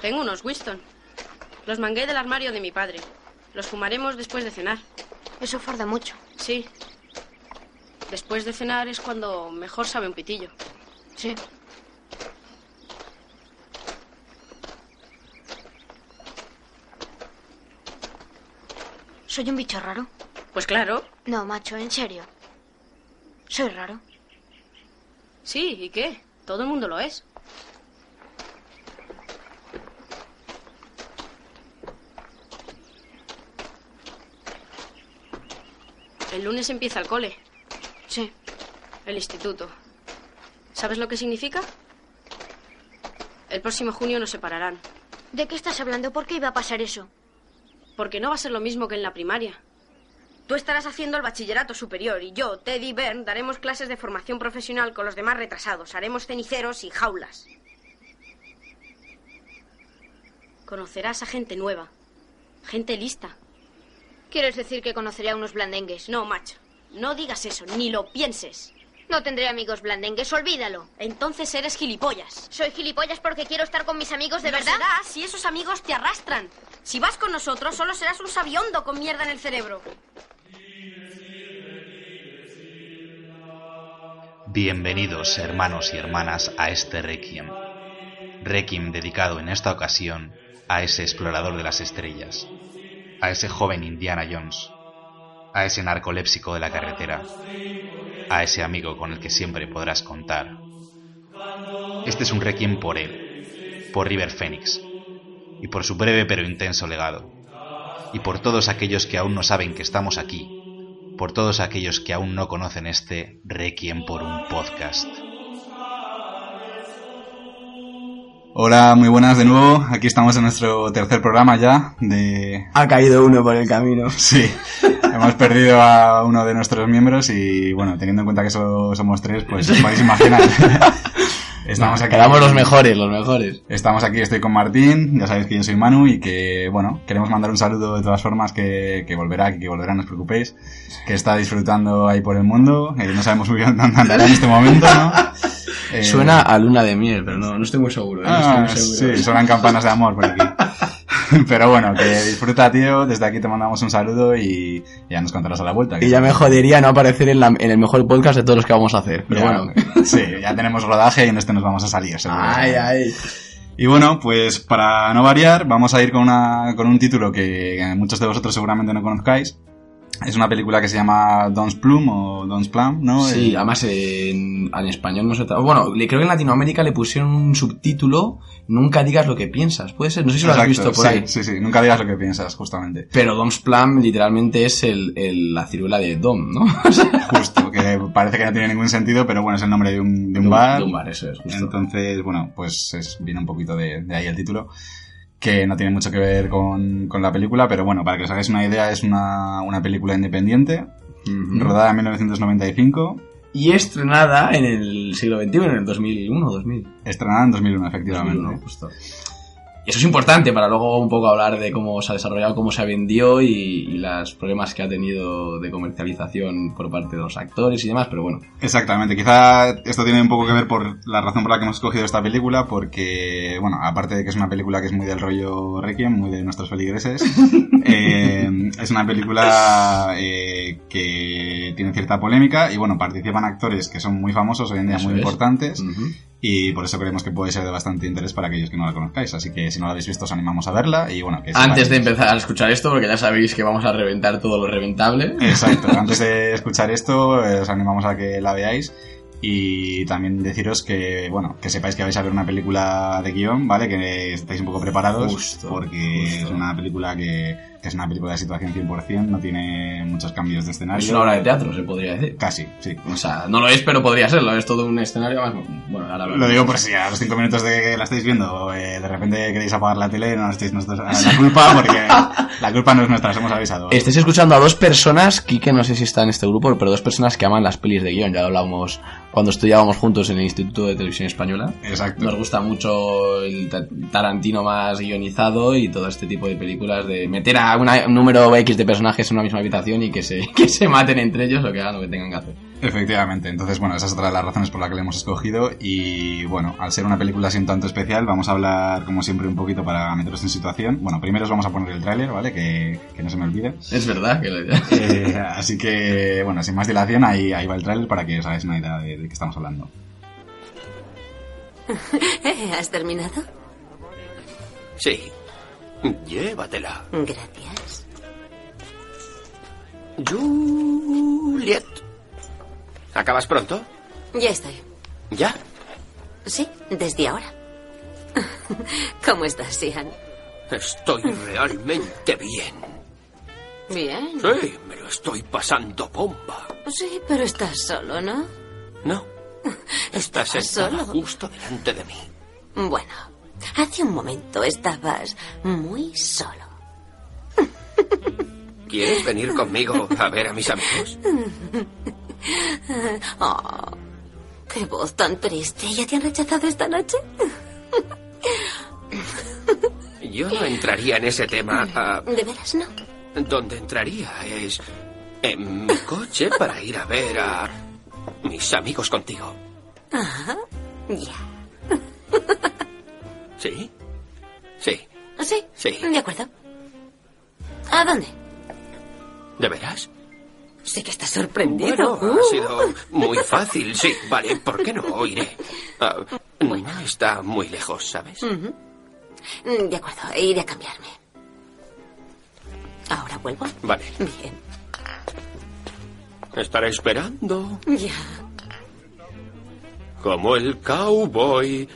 Tengo unos Winston. Los mangué del armario de mi padre. Los fumaremos después de cenar. Eso farda mucho. Sí. Después de cenar es cuando mejor sabe un pitillo. Sí. ¿Soy un bicho raro? Pues claro. No, macho, en serio. Soy raro. Sí, ¿y qué? Todo el mundo lo es. El lunes empieza el cole, Sí. el instituto. ¿Sabes lo que significa? El próximo junio nos separarán, ¿De qué estás hablando? ¿Por qué iba a pasar eso? porque no va a ser lo mismo que en la primaria. Tú estarás haciendo el bachillerato superior y yo, Ted y Bern, daremos clases de formación profesional con los demás retrasados. Haremos ceniceros y jaulas. Conocerás a gente nueva, gente lista. ¿Quieres decir que conoceré a unos blandengues? No, macho, no digas eso, ni lo pienses. No tendré amigos blandengues, olvídalo. Entonces eres gilipollas. Soy gilipollas porque quiero estar con mis amigos de verdad. serás si esos amigos te arrastran. Si vas con nosotros, solo serás un sabiondo con mierda en el cerebro. Bienvenidos hermanos y hermanas a este Requiem. Requiem dedicado en esta ocasión a ese explorador de las estrellas, a ese joven Indiana Jones, a ese narcolépsico de la carretera, a ese amigo con el que siempre podrás contar. Este es un Requiem por él, por River Phoenix, y por su breve pero intenso legado, y por todos aquellos que aún no saben que estamos aquí, por todos aquellos que aún no conocen este Requiem por un podcast. Hola, muy buenas de nuevo. Aquí estamos en nuestro tercer programa ya de... Ha caído uno por el camino. Sí, hemos perdido a uno de nuestros miembros y bueno, teniendo en cuenta que solo somos tres, pues os podéis imaginar. Estamos aquí. Quedamos los mejores, los mejores. Estamos aquí, estoy con Martín, ya sabéis que yo soy Manu y que, bueno, queremos mandar un saludo de todas formas que, que volverá, que volverá, no os preocupéis, que está disfrutando ahí por el mundo, eh, no sabemos muy bien dónde andará en este momento, ¿no? Eh, Suena a luna de miel, pero no, no estoy muy seguro. ¿eh? No Ah, estoy muy seguro. sí, suenan campanas de amor por aquí. Pero bueno, que disfruta, tío. Desde aquí te mandamos un saludo y ya nos contarás a la vuelta. Y ya me jodería no aparecer en, la- en el mejor podcast de todos los que vamos a hacer. Pero Ya, bueno. Sí, ya tenemos rodaje y en este nos vamos a salir. seguro. Ay, ay. Y bueno, pues para no variar, vamos a ir con, una, con un título que muchos de vosotros seguramente no conozcáis. Es una película que se llama Don's Plum o Don's Plum, ¿no? Sí, Eh, además en, en español no sé. Bueno, le- creo que en Latinoamérica le pusieron un subtítulo Nunca digas lo que piensas. Puede ser, no sé si lo has visto por sí, ahí. Sí, sí, nunca digas lo que piensas, justamente. Pero Dom's Plum literalmente es el, el- la ciruela de Dom, ¿no? Justo, que parece que no tiene ningún sentido, pero bueno, es el nombre de un, de un De bar. de un bar, eso es, justo. Entonces, bueno, pues es, viene un poquito de, de ahí el título, que no tiene mucho que ver con, con la película, pero bueno, para que os hagáis una idea, es una, una película independiente, rodada en 1995, Y estrenada en el siglo XXI, en el 2001 o 2000. estrenada en 2001, efectivamente. 2001, justo. Eso es importante para luego un poco hablar de cómo se ha desarrollado, cómo se vendió y, y los problemas que ha tenido de comercialización por parte de los actores y demás, pero bueno. Exactamente, quizá esto tiene un poco que ver por la razón por la que hemos escogido esta película, porque, bueno, aparte de que es una película que es muy del rollo Requiem, muy de nuestros feligreses, eh, es una película eh, que tiene cierta polémica y, bueno, participan actores que son muy famosos, hoy en día Eso muy es. importantes. Y por eso creemos que puede ser de bastante interés para aquellos que no la conozcáis. Así que si no la habéis visto, os animamos a verla y, bueno, que Antes de empezar a escuchar esto, porque ya sabéis que vamos a reventar todo lo reventable. Exacto, antes de escuchar esto, eh, os animamos a que la veáis y también deciros que, bueno, que sepáis que vais a ver una película de guion, ¿vale? Que estéis un poco preparados Justo, porque justo. es una película que es una película de situación 100%, no tiene muchos cambios de escenario. Es una obra de teatro, se podría decir. Casi, sí. O sea, no lo es, pero podría serlo. Es todo un escenario más. Bueno, ahora Lo digo por si a los cinco minutos de que la estáis viendo, eh, de repente queréis apagar la tele, no nos estéis nosotros a la culpa, porque la culpa no es nuestra, os hemos avisado. Estáis escuchando a dos personas, Kike no sé si está en este grupo, pero dos personas que aman las pelis de guion. Ya lo hablábamos cuando estudiábamos juntos en el Instituto de Televisión Española. Exacto. Nos gusta mucho el ta- Tarantino más guionizado y todo este tipo de películas de meter a una- un número X de personajes en una misma habitación y que se, que se maten entre ellos o que hagan lo que tengan que hacer. Efectivamente, entonces bueno, esa es otra de las razones por las que la hemos escogido y bueno, al ser una película así un tanto especial, vamos a hablar como siempre un poquito para meternos en situación. Bueno, primero os vamos a poner el tráiler, ¿vale? Que, que, no se me olvide. Es verdad que lo eh, Así que bueno, sin más dilación, ahí, ahí va el tráiler para que os hagáis una idea de, de qué estamos hablando. ¿Has terminado? Sí. Llévatela. Gracias. Juliet. ¿Acabas pronto? Ya estoy. ¿Ya? Sí, desde ahora. ¿Cómo estás, Sian? Estoy realmente bien. Bien. Sí, me lo estoy pasando bomba. Sí, pero estás solo, ¿no? No. Estás solo. justo delante de mí. Bueno, hace un momento estabas muy solo. ¿Quieres venir conmigo a ver a mis amigos? Oh, qué voz tan triste. ¿Ya te han rechazado esta noche? Yo no entraría en ese tema. Uh, ¿De veras no? Donde entraría es en mi coche para ir a ver a mis amigos contigo. Ajá, ya. ¿Sí? Sí. ¿Sí? Sí. De acuerdo. ¿A dónde? ¿De veras? Sí que estás sorprendido. Bueno, ha sido muy fácil, sí. Vale, ¿por qué no iré? Uh, bueno. No está muy lejos, ¿sabes? Uh -huh. De acuerdo, iré a cambiarme. ¿Ahora vuelvo? Vale. Bien. Estaré esperando. Ya. Como el cowboy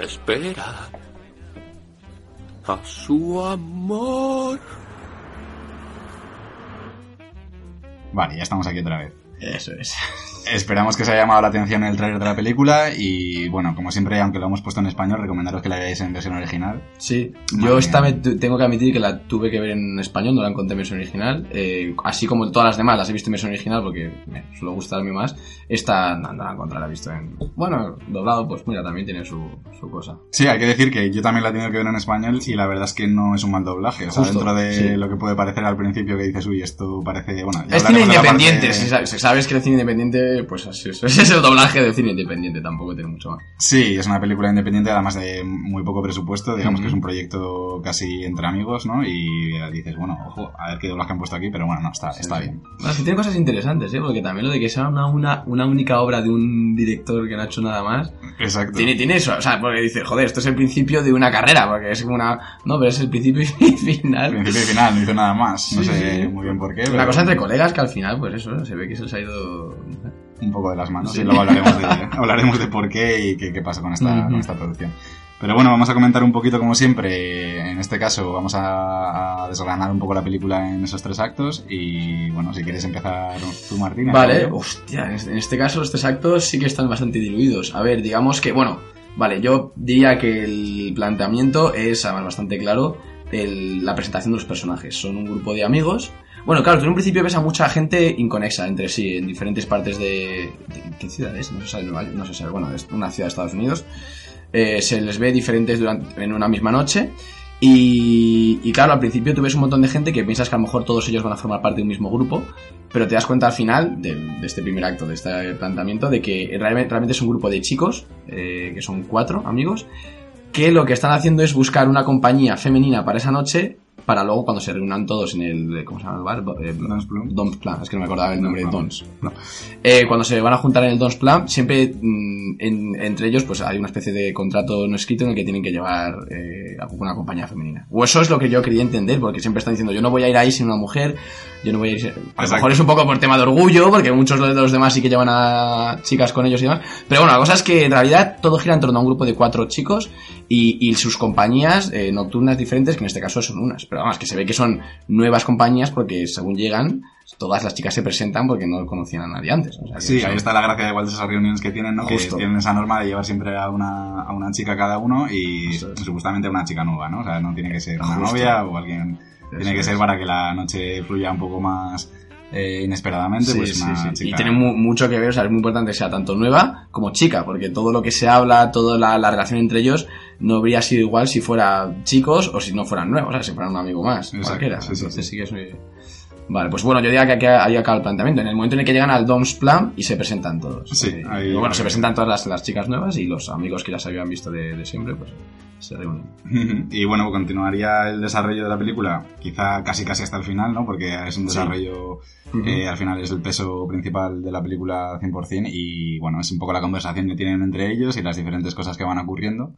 espera a su amor. Vale, ya estamos aquí otra vez. Eso es. Esperamos que os haya llamado la atención el trailer de la película y bueno, como siempre, aunque lo hemos puesto en español, recomendaros que la veáis en versión original. Sí, yo esta me tengo que admitir que la tuve que ver en español, no la encontré en versión original, eh, así como todas las demás las he visto en versión original porque me suele gustarme más. Esta no, no la encontré, la he visto en... Bueno, doblado, pues mira, también tiene su, su, cosa. Sí, hay que decir que yo también la he tenido que ver en español y la verdad es que no es un mal doblaje. O sea, dentro de sí. lo que puede parecer al principio que dices, uy, esto parece... Bueno, ya Es cine independiente, parte- si sabes que el cine independiente, pues así es. Ese es el doblaje del cine independiente, tampoco tiene mucho más. Sí, es una película independiente, además de muy poco presupuesto, digamos que es un proyecto casi entre amigos, ¿no? Y dices, bueno, ojo, a ver qué doblaje han puesto aquí, pero bueno, no, está, está Sí, sí. bien. Bueno, es que tiene cosas interesantes, ¿eh? Porque también lo de que sea una, una, una única obra de un director que no ha hecho nada más, Exacto. tiene, tiene eso. O sea, porque dice, joder, esto es el principio de una carrera, porque es como una... No, pero es el principio y final. Principio y final, no hizo nada más. No Sí, sé sí. muy bien por qué. Una pero cosa entre colegas que al final, pues eso, se ve que se les ha ido... Un poco de las manos. Sí. Y luego hablaremos de, hablaremos de por qué y qué, qué pasa con esta, con esta producción. Pero bueno, vamos a comentar un poquito como siempre. En este caso vamos a, a desgranar un poco la película en esos tres actos. Y bueno, si quieres empezar tú, Martín. Vale, ¿no? hostia, en este, en este caso los tres actos sí que están bastante diluidos. A ver, digamos que, bueno, vale, yo diría que el planteamiento es además bastante claro el- la presentación de los personajes. Son un grupo de amigos. Bueno, claro, tú en un principio ves a mucha gente inconexa entre sí, en diferentes partes de... ¿Qué ciudad es? No se sabe, no se sabe, bueno, es una ciudad de Estados Unidos. Eh, se les ve diferentes durante, en una misma noche. Y, y claro, al principio tú ves un montón de gente que piensas que a lo mejor todos ellos van a formar parte de un mismo grupo, pero te das cuenta al final de, de este primer acto, de este planteamiento, de que realmente, realmente es un grupo de chicos, eh, que son cuatro amigos, que lo que están haciendo es buscar una compañía femenina para esa noche, para luego cuando se reúnan todos en el... ¿Cómo se llama el bar? Eh, Dance. Dons Plan, es que no me acordaba el nombre de Dons. Eh, cuando se van a juntar en el Dons Plan, siempre mm, en- entre ellos pues hay una especie de contrato no escrito en el que tienen que llevar eh, una compañía femenina. O eso es lo que yo quería entender, porque siempre están diciendo yo no voy a ir ahí sin una mujer, yo no voy a ir. A lo mejor es un poco por tema de orgullo, porque muchos de los demás sí que llevan a chicas con ellos y demás. Pero bueno, la cosa es que en realidad todo gira en torno a un grupo de cuatro chicos y, y sus compañías eh, nocturnas diferentes, que en este caso son unas. Pero además que se ve que son nuevas compañías porque según llegan, todas las chicas se presentan porque no conocían a nadie antes. O sea, Sí, son- ahí está la gracia igual de esas reuniones que tienen, ¿no? Justo. Que tienen esa norma de llevar siempre a una, a una chica cada uno y supuestamente una chica nueva, ¿no? O sea, no tiene que ser una Justo. novia o alguien... tiene que es. ser para que la noche fluya un poco más eh, inesperadamente, Sí, pues sí, una sí. chica... Y tiene mu- mucho que ver, o sea, es muy importante que sea tanto nueva como chica, porque todo lo que se habla, toda la, la relación entre ellos, no habría sido igual si fuera chicos o si no fueran nuevos, o sea, si fueran un amigo más, Exacto, cualquiera. sí, sí, Entonces sí. sí que es muy, Vale, pues bueno, yo diría que aquí ahí acaba el planteamiento. En el momento en el que llegan al Dom's Plan y se presentan todos. Sí, Eh, ahí- bueno, se presentan todas las, las chicas nuevas y los amigos que ya se habían visto de, de siempre, pues se reúnen. Y bueno, continuaría el desarrollo de la película, quizá casi casi hasta el final, ¿no? Porque es un Sí. desarrollo, Ujú. eh, al final es el peso principal de la película 100% y bueno, es un poco la conversación que tienen entre ellos y las diferentes cosas que van ocurriendo.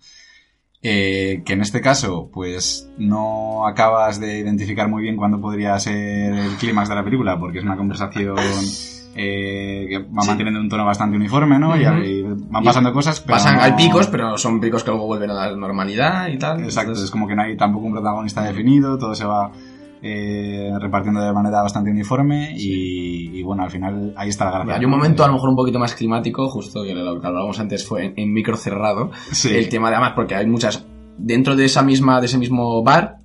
Eh, que en este caso, pues no acabas de identificar muy bien cuándo podría ser el clímax de la película, porque es una conversación eh, que va Sí. manteniendo un tono bastante uniforme, ¿no? Y van pasando cosas, pero Pasan, no- hay picos, pero son picos que luego vuelven a la normalidad y tal. Exacto, Entonces, es como que no hay tampoco un protagonista definido, todo se va eh, repartiendo de manera bastante uniforme y, y bueno, al final ahí está la gracia. Hay un momento a lo mejor un poquito más climático, justo que lo que hablábamos antes fue en, en micro cerrado. Sí. El tema de además, porque hay muchas. Dentro de esa misma, de ese mismo bar,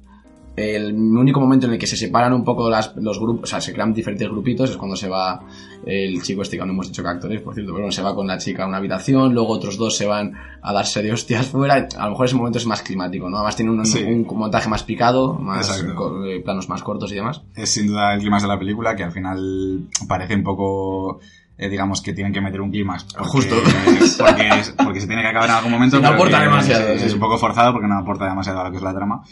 el único momento en el que se separan un poco las, los grupos, o sea, se crean diferentes grupitos, es cuando se va el chico este que no hemos dicho que actores, por cierto, pero bueno, se va con la chica a una habitación, luego otros dos se van a darse de hostias fuera, a lo mejor ese momento es más climático, ¿no? Además tiene un, Sí. un montaje más picado, más eh, planos más cortos y demás. Es sin duda el clímax de la película que al final parece un poco... eh, digamos que tienen que meter un clímax porque- Justo. porque, se tiene que acabar en algún momento no aporta demasiado, es, es un poco forzado porque no aporta demasiado a lo que es la trama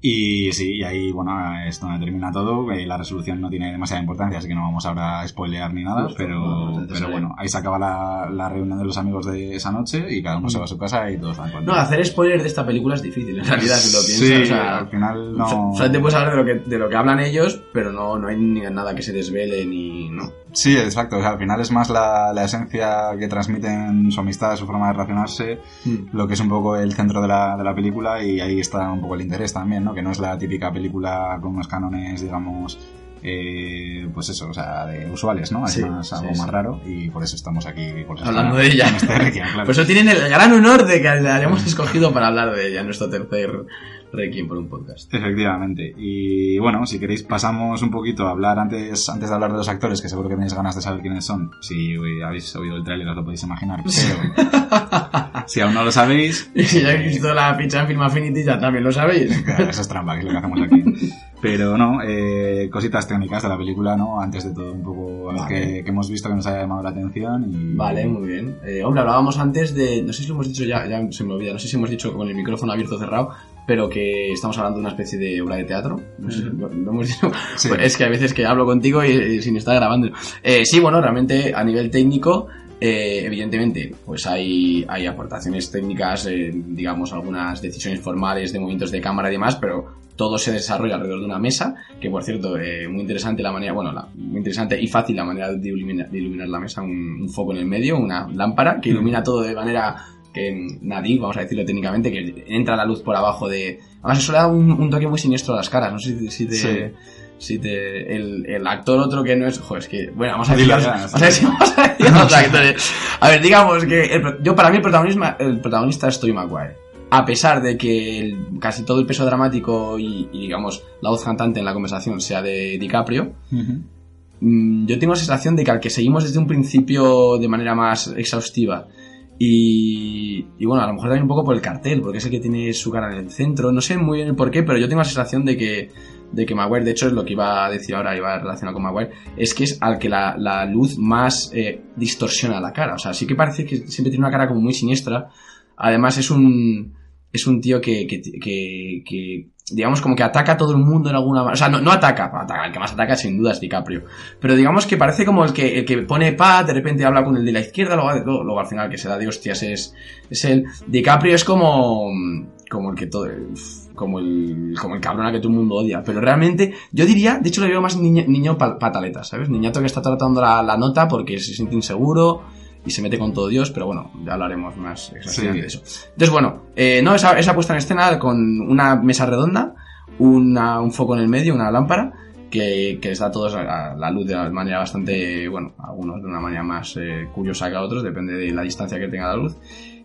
y sí, y ahí, bueno, es donde termina todo. eh, la resolución no tiene demasiada importancia, así que no vamos ahora a spoilear ni nada. No, pero, no pero bueno, ahí se acaba la, la reunión de los amigos de esa noche y cada uno se va a su casa y todos están No, contentos. hacer spoiler de esta película es difícil, en realidad, si lo Sí, piensas. o sea, al final no. So- Solamente puedes hablar de lo que, de lo que hablan ellos, pero no, no hay ni nada que se desvele ni. No. Sí, exacto. O sea, al final es más la, la esencia que transmiten su amistad, su forma de relacionarse, lo que es un poco el centro de la, de la película y ahí está un poco el interés también, ¿no? Que no es la típica película con unos cánones, digamos, eh, pues eso, o sea, de usuales, ¿no? Es Sí, más, algo sí, más sí. raro y por eso estamos aquí. Por eso Hablando está- de ella. este Requiem, claro. Por eso tienen el gran honor de que la hayamos escogido para hablar de ella en nuestro tercer Requiem por un podcast. Efectivamente. Y bueno, si queréis pasamos un poquito a hablar antes, antes de hablar de los actores, que seguro que tenéis ganas de saber quiénes son. Si eh, habéis oído el tráiler os lo podéis imaginar. Pero si aún no lo sabéis, Y si ya habéis visto la ficha en Film Affinity, ya también lo sabéis. Claro, eso es trampa, que es lo que hacemos aquí. Pero no, eh, cositas técnicas de la película, ¿no? Antes de todo, un poco Vale. qué hemos visto que nos haya llamado la atención. Y... Vale, muy bien. Eh, hombre, hablábamos antes de. No sé si lo hemos dicho ya, ya se me olvida. No sé si hemos dicho con el micrófono abierto o cerrado, pero que estamos hablando de una especie de obra de teatro. No sé lo, lo hemos dicho. Sí. Pues es que a veces que hablo contigo y, y sin estar grabando. Eh, sí, bueno, realmente a nivel técnico. eh, evidentemente, pues hay, hay aportaciones técnicas, eh, digamos, algunas decisiones formales de movimientos de cámara y demás, pero todo se desarrolla alrededor de una mesa, que por cierto, eh, muy interesante la manera, bueno, la- muy interesante y fácil la manera de iluminar, de iluminar la mesa, un, un foco en el medio, una lámpara que ilumina todo de manera que nadie, vamos a decirlo técnicamente, que entra la luz por abajo de... Además eso le da un, un toque muy siniestro a las caras, no sé si, si te... Sí. Si te, el, el actor otro que no es... Joder, es que... Bueno, vamos a decir... Vamos a vamos a decir los actores. A ver, digamos que... el yo para mí el protagonista, el protagonista es Tobey Maguire. A pesar de que el- casi todo el peso dramático y, y, digamos, la voz cantante en la conversación sea de DiCaprio. Mm, yo tengo la sensación de que al que seguimos desde un principio de manera más exhaustiva y, y bueno, a lo mejor también un poco por el cartel, porque es el que tiene su cara en el centro, no sé muy bien el por qué, pero yo tengo la sensación de que, de que Maguire, de hecho es lo que iba a decir ahora, iba relacionado con Maguire, es que es al que la, la luz más eh, distorsiona la cara, o sea, sí que parece que siempre tiene una cara como muy siniestra, además es un, es un tío que, que, que, digamos como que ataca a todo el mundo en alguna manera. O sea, no, no ataca, ataca, el que más ataca sin duda es DiCaprio. Pero digamos que parece como el que, el que pone paz, de repente habla con el de la izquierda, luego, luego, luego al final que se da de hostias es, es él. DiCaprio es como, como el que todo, como el, como el cabrón a que todo el mundo odia. Pero realmente, yo diría, de hecho le veo más niño, niño pa- pataleta, ¿sabes? Niñato que está tratando la nota porque se siente inseguro y se mete con todo Dios, pero bueno, ya hablaremos más exactamente Sí. de eso. Entonces, bueno, eh, no, esa, esa puesta en escena con una mesa redonda, una, un foco en el medio, una lámpara, que, que les da a todos la, la luz de una manera bastante, bueno, algunos de una manera más eh, curiosa que a otros, depende de la distancia que tenga la luz.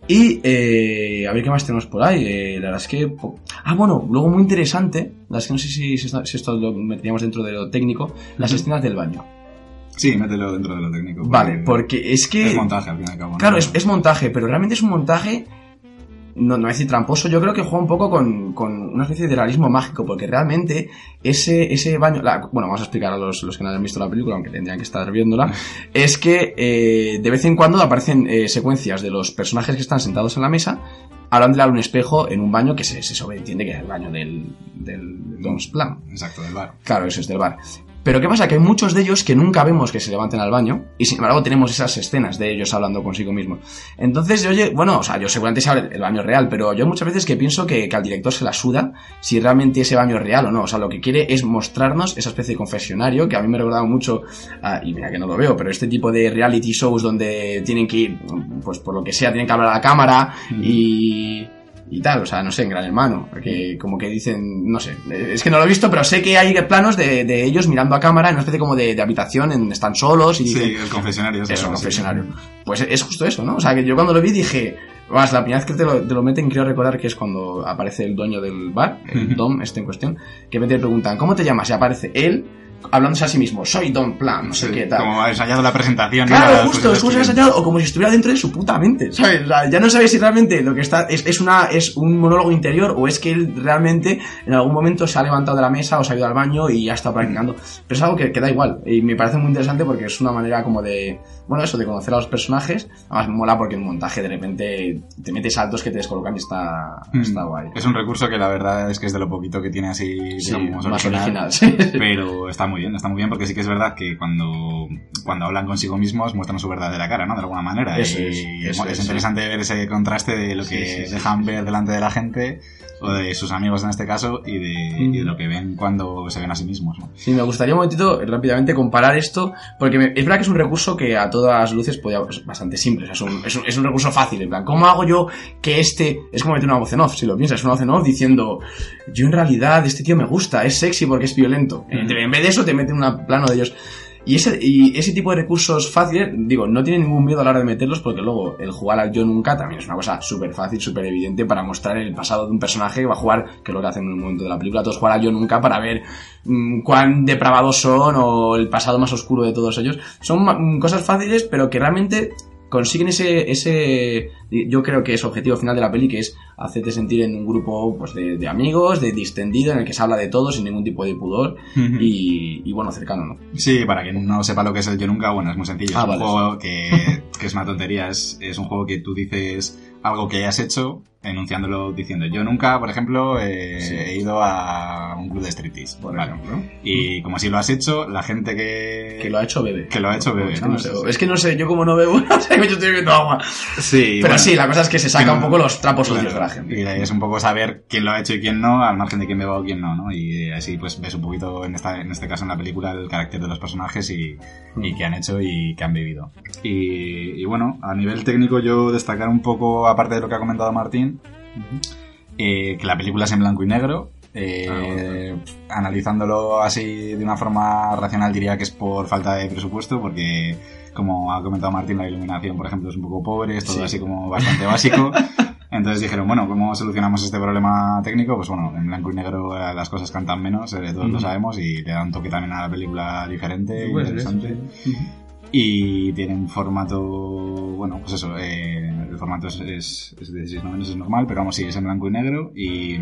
Y eh, a ver qué más tenemos por ahí. Eh, la verdad es que. Ah, bueno, luego muy interesante. La verdad es que no sé si, si esto, lo meteríamos dentro de lo técnico. Las escenas del baño. Sí, mételo dentro de lo técnico. Vale, porque es que. Es montaje al fin y al cabo. ¿no? Claro, es, es montaje, pero realmente es un montaje no, no a decir tramposo, yo creo que juega un poco con, con una especie de realismo mágico, porque realmente ese, ese baño, la- bueno, vamos a explicar a los, los que no hayan visto la película, aunque tendrían que estar viéndola, es que eh, de vez en cuando aparecen eh, secuencias de los personajes que están sentados en la mesa, hablándole a un espejo en un baño que se, se sobreentiende que es el baño del, del Plan. Exacto, del bar. Claro, eso es del bar. Pero ¿qué pasa? Que hay muchos de ellos que nunca vemos que se levanten al baño y sin embargo tenemos esas escenas de ellos hablando consigo mismos. Entonces, oye, bueno, o sea, yo seguramente sé el baño real, pero yo muchas veces que pienso que, que al director se la suda si realmente ese baño es real o no. O sea, lo que quiere es mostrarnos esa especie de confesionario que a mí me ha recordado mucho, a- y mira que no lo veo, pero este tipo de reality shows donde tienen que ir, pues por lo que sea, tienen que hablar a la cámara y y tal, o sea, no sé, en Gran Hermano, que como que dicen, no sé, es que no lo he visto, pero sé que hay planos de, de ellos mirando a cámara en una especie como de, de habitación, en, están solos y dicen, Sí, el confesionario. eso, sí. confesionario. Pues es justo eso, ¿no? O sea, que yo cuando lo vi dije, vas, la primera vez que te lo, te lo meten, quiero recordar que es cuando aparece el dueño del bar, el. Dom, este en cuestión, que me te preguntan, ¿cómo te llamas? Y aparece él hablándose a sí mismo, soy Don Plan, no sé Sí, qué tal. Como ha ensayado la presentación. Claro, justo, es como si ensayado, o como si estuviera dentro de su puta mente, ¿sabes? O sea, ya no sabes si realmente lo que está es, es una es un monólogo interior o es que él realmente en algún momento se ha levantado de la mesa o se ha ido al baño y ya está practicando. Pero es algo que, que da igual y me parece muy interesante porque es una manera como de, bueno, eso, de conocer a los personajes. Además, me mola porque en montaje de repente te metes saltos que te descolocan y está, Mm. está guay. Es un recurso que la verdad es que es de lo poquito que tiene así, Sí, digamos, más original. original. sí. Pero está muy bien, está muy bien porque sí que es verdad que cuando, cuando hablan consigo mismos muestran su verdadera cara, ¿no? De alguna manera. Eso y es, es, eso es, interesante ver ese contraste de lo que sí, sí, dejan ver delante de la gente o de sus amigos en este caso y de, y de lo que ven cuando se ven a sí mismos, ¿no? Sí, me gustaría un momentito rápidamente comparar esto, porque me- es verdad que es un recurso que a todas luces podía, es bastante simple, o sea, es, un, es, un, es un recurso fácil, en plan, ¿cómo hago yo que este, es como meter una voz en off, si lo piensas, es una voz en off diciendo, yo en realidad este tío me gusta, es sexy porque es violento, en, en vez de eso te meten un plano de ellos. Y ese, tipo de recursos fáciles, digo, no tienen ningún miedo a la hora de meterlos porque luego el jugar al yo nunca también es una cosa súper fácil, súper evidente para mostrar el pasado de un personaje que va a jugar, que es lo que hacen en un momento de la película, todos jugar al yo nunca para ver mm, cuán depravados son o el pasado más oscuro de todos ellos. Son mm, cosas fáciles pero que realmente consiguen ese, ese, yo creo que es objetivo final de la peli, que es hacerte sentir en un grupo pues, de, de amigos, de distendido, en el que se habla de todo sin ningún tipo de pudor y, y bueno, cercano, ¿no? Sí, para quien no sepa lo que es el Yo Nunca, bueno, es muy sencillo. Ah, es un vale. juego que, que es una tontería. Es, es un juego que tú dices algo que hayas hecho, enunciándolo diciendo Yo Nunca, por ejemplo, eh, Sí. he ido a un club de striptease. Por Vale. ejemplo. Y como si lo has hecho, la gente que... Que lo ha hecho bebé. Que lo ha hecho bebé, Es que ¿no? no sé, es que no sé, yo como no bebo, no sé, yo estoy bebiendo agua. Sí, Pero bueno, sí, la cosa es que se saca que un no- poco los trapos claro, sucios de la gente. Y es un poco saber quién lo ha hecho y quién no, al margen de quién beba o quién no, ¿no? Y así pues ves un poquito, en, esta, en este caso en la película, el carácter de los personajes y, Mm. y qué han hecho y qué han vivido. Y, y bueno, a nivel técnico yo destacar un poco, aparte de lo que ha comentado Martín, eh, que la película es en blanco y negro. eh, Analizándolo así de una forma racional diría que es por falta de presupuesto porque como ha comentado Martín la iluminación por ejemplo es un poco pobre, es todo Sí. así como bastante básico entonces dijeron bueno ¿cómo solucionamos este problema técnico? pues bueno en blanco y negro eh, las cosas cantan menos eh, todos lo sabemos y le dan un toque también a la película diferente Pues, interesante y tiene un formato, bueno, pues eso, eh, el formato es, es, es de 16 novenos, es normal, pero vamos, sí, es en blanco y negro y,